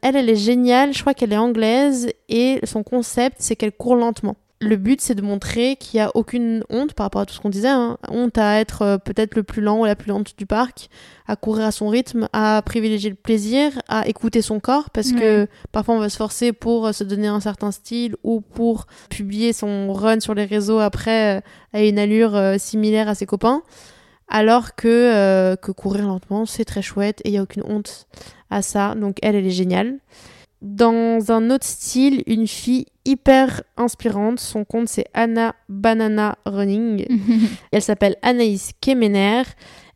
A: Elle, elle est géniale. Je crois qu'elle est anglaise et son concept, c'est qu'elle court lentement. Le but, c'est de montrer qu'il n'y a aucune honte par rapport à tout ce qu'on disait. hein. Honte à être euh, peut-être le plus lent ou la plus lente du parc, à courir à son rythme, à privilégier le plaisir, à écouter son corps, parce que parfois on va se forcer pour euh, se donner un certain style ou pour publier son run sur les réseaux après euh, à une allure euh, similaire à ses copains. Alors que, que courir lentement, c'est très chouette et il n'y a aucune honte à ça. Donc elle, elle est géniale. Dans un autre style, une fille hyper inspirante. Son compte, c'est Anna Banana Running. Elle s'appelle Anaïs Kemener.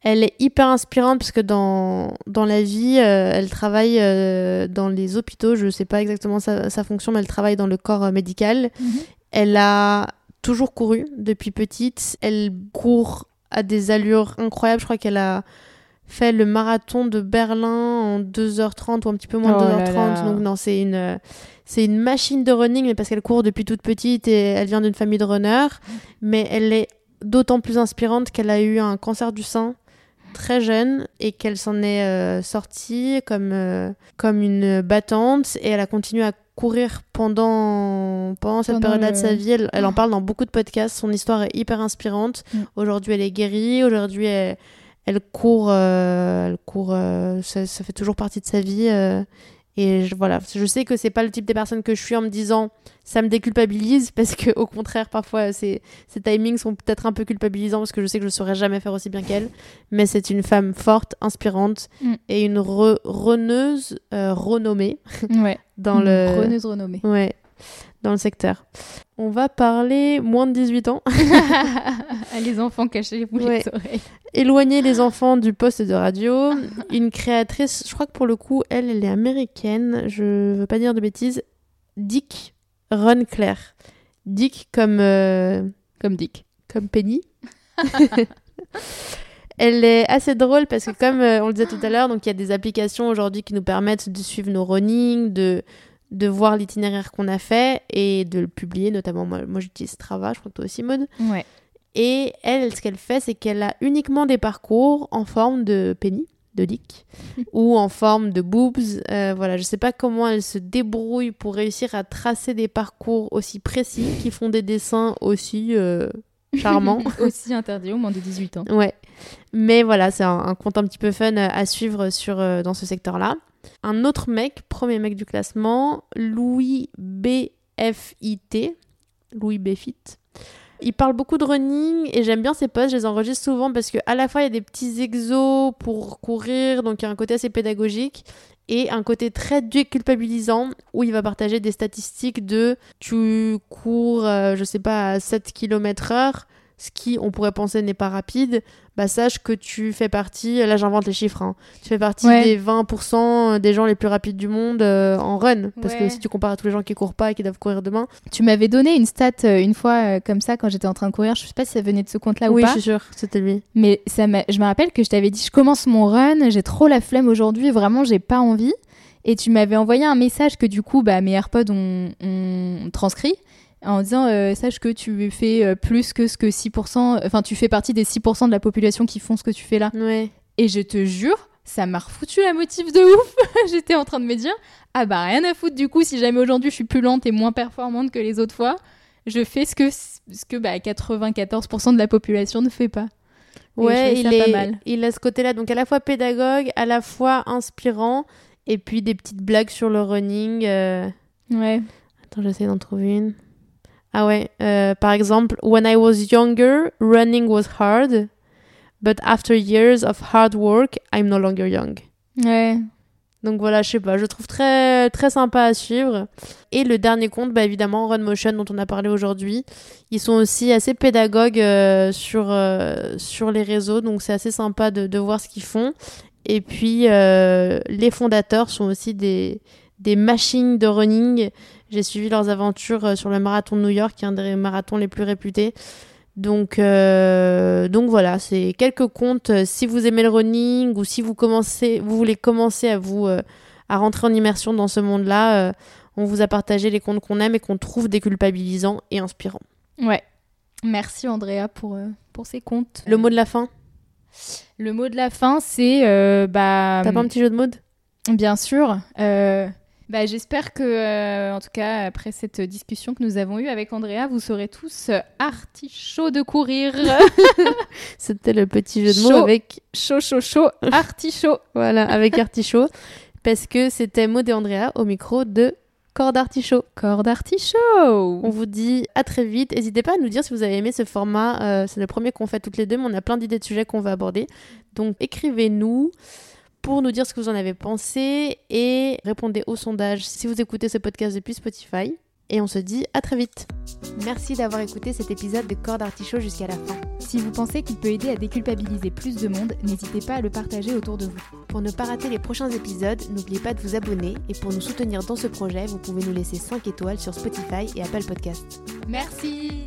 A: Elle est hyper inspirante parce que dans, dans la vie, euh, elle travaille euh, dans les hôpitaux. Je ne sais pas exactement sa, sa fonction, mais elle travaille dans le corps euh, médical.
B: Mhm.
A: Elle a toujours couru depuis petite. Elle court à des allures incroyables. Je crois qu'elle a fait le marathon de Berlin en 2h30 ou un petit peu moins de
B: Oh là
A: 2h30.
B: là.
A: Donc non, c'est une, c'est une machine de running, mais parce qu'elle court depuis toute petite et elle vient d'une famille de runners. Mais elle est d'autant plus inspirante qu'elle a eu un cancer du sein très jeune et qu'elle s'en est euh, sortie comme, euh, comme une battante et elle a continué à courir pendant, pendant cette période-là
B: le-
A: de sa vie. Elle, elle en parle dans beaucoup de podcasts. Son histoire est hyper inspirante.
B: Mm.
A: Aujourd'hui, elle est guérie. Aujourd'hui, elle, elle court. euh, elle court euh, ça, ça fait toujours partie de sa vie. euh, et je, voilà, je sais que c'est pas le type de personne que je suis en me disant ça me déculpabilise parce que au contraire parfois ces, ces timings sont peut-être un peu culpabilisants parce que je sais que je saurais jamais faire aussi bien qu'elle. Mais c'est une femme forte, inspirante
B: Mm.
A: et une re- runneuse euh, renommée
B: Ouais.
A: dans le
B: Preneuse renommée.
A: ouais dans le secteur. On va parler moins de 18 ans.
B: Ah, les enfants, cachez-vous
A: Ouais.
B: les oreilles.
A: Éloigner les enfants du poste de radio. Une créatrice, je crois que pour le coup, elle, elle est américaine. Je veux pas dire de bêtises. Dick Runclair. Dick comme, euh,
B: Comme Dick.
A: comme Penny. elle est assez drôle parce que comme euh, on le disait tout à l'heure, donc il y a des applications aujourd'hui qui nous permettent de suivre nos running, de de voir l'itinéraire qu'on a fait et de le publier notamment moi, moi j'utilise Strava je crois que toi aussi Maud
B: Ouais.
A: et elle, ce qu'elle fait, c'est qu'elle a uniquement des parcours en forme de penny, de dick, ou en forme de boobs. Euh, voilà, je sais pas comment elle se débrouille pour réussir à tracer des parcours aussi précis, qui font des dessins aussi euh, charmants.
B: Aussi interdit au moins de 18 ans.
A: Ouais. Mais voilà, c'est un, un compte un petit peu fun à suivre sur, euh, dans ce secteur-là. Un autre mec, premier mec du classement, Louis BFIT. Louis Bfit. Il parle beaucoup de running et j'aime bien ses posts, je les enregistre souvent parce que à la fois il y a des petits exos pour courir, donc il y a un côté assez pédagogique et un côté très déculpabilisant où il va partager des statistiques de tu cours, euh, je sais pas, à 7 km heure, ce qui on pourrait penser n'est pas rapide, bah sache que tu fais partie, là j'invente les chiffres, hein, tu fais partie
B: Ouais.
A: des 20% des gens les plus rapides du monde euh, en run. Parce que si tu compares à tous les gens qui courent pas et qui doivent courir demain,
B: Tu m'avais donné une stat euh, une fois euh, comme ça quand j'étais en train de courir. Je sais pas si ça venait de ce compte-là
A: oui,
B: ou
A: je
B: pas.
A: suis sûre, c'était lui.
B: Mais ça je me rappelle que je t'avais dit je commence mon run, j'ai trop la flemme aujourd'hui, vraiment j'ai pas envie. Et tu m'avais envoyé un message que du coup bah, mes AirPods ont, ont transcrit en disant euh, sache que tu fais euh, plus que ce que 6%, enfin tu fais partie des 6% de la population qui font ce que tu fais là.
A: Ouais.
B: Et je te jure, ça m'a refoutu la motive de ouf. J'étais en train de me dire ah bah rien à foutre du coup si jamais aujourd'hui je suis plus lente et moins performante que les autres fois, je fais ce que, ce que bah, 94% de la population ne fait pas.
A: Ouais, il, est,
B: pas mal.
A: il a ce côté-là, donc à la fois pédagogue, à la fois inspirant, et puis des petites blagues sur le running. euh.
B: Ouais.
A: Attends, j'essaie d'en trouver une. Ah ouais, euh, par exemple, When I was younger, running was hard, but after years of hard work, I'm no longer young.
B: Ouais.
A: Donc voilà, je sais pas, je trouve très très sympa à suivre. Et le dernier compte, bah évidemment, Run Motion dont on a parlé aujourd'hui. Ils sont aussi assez pédagogues euh, sur, euh, sur les réseaux, donc c'est assez sympa de, de voir ce qu'ils font. Et puis euh, les fondateurs sont aussi des, des machines de running. J'ai suivi leurs aventures euh, sur le marathon de New York, qui est un des marathons les plus réputés. Donc, euh, donc voilà, c'est quelques comptes. euh, Si vous aimez le running ou si vous commencez, vous voulez commencer à vous euh, à rentrer en immersion dans ce monde-là, euh, on vous a partagé les comptes qu'on aime et qu'on trouve déculpabilisants et inspirants.
B: Ouais. Merci Andrea pour, pour ces comptes.
A: Le mot de la fin?
B: Le mot de la fin, c'est bah,
A: T'as pas un petit jeu de mots?
B: Bien sûr. Euh, bah, J'espère que, euh, en tout cas, après cette discussion que nous avons eue avec Andrea, vous serez tous euh, artichauds de courir.
A: C'était le petit jeu de mots
B: Chaud.
A: avec
B: chaud, chaud, chaud, artichaut.
A: voilà avec artichaut parce que c'était Maud et Andrea au micro de Corde Artichaut.
B: Corps d'artichaut.
A: On vous dit à très vite. N'hésitez pas à nous dire si vous avez aimé ce format. Euh, c'est le premier qu'on fait toutes les deux, mais on a plein d'idées de sujets qu'on va aborder. Donc écrivez-nous pour nous dire ce que vous en avez pensé et répondez au sondage si vous écoutez ce podcast depuis Spotify. Et on se dit à très vite. Merci d'avoir écouté cet épisode de Corde Artichaut jusqu'à la fin.
B: Si vous pensez qu'il peut aider à déculpabiliser plus de monde, n'hésitez pas à le partager autour de vous.
A: Pour ne pas rater les prochains épisodes, n'oubliez pas de vous abonner et pour nous soutenir dans ce projet, vous pouvez nous laisser 5 étoiles sur Spotify et Apple Podcasts.
B: Merci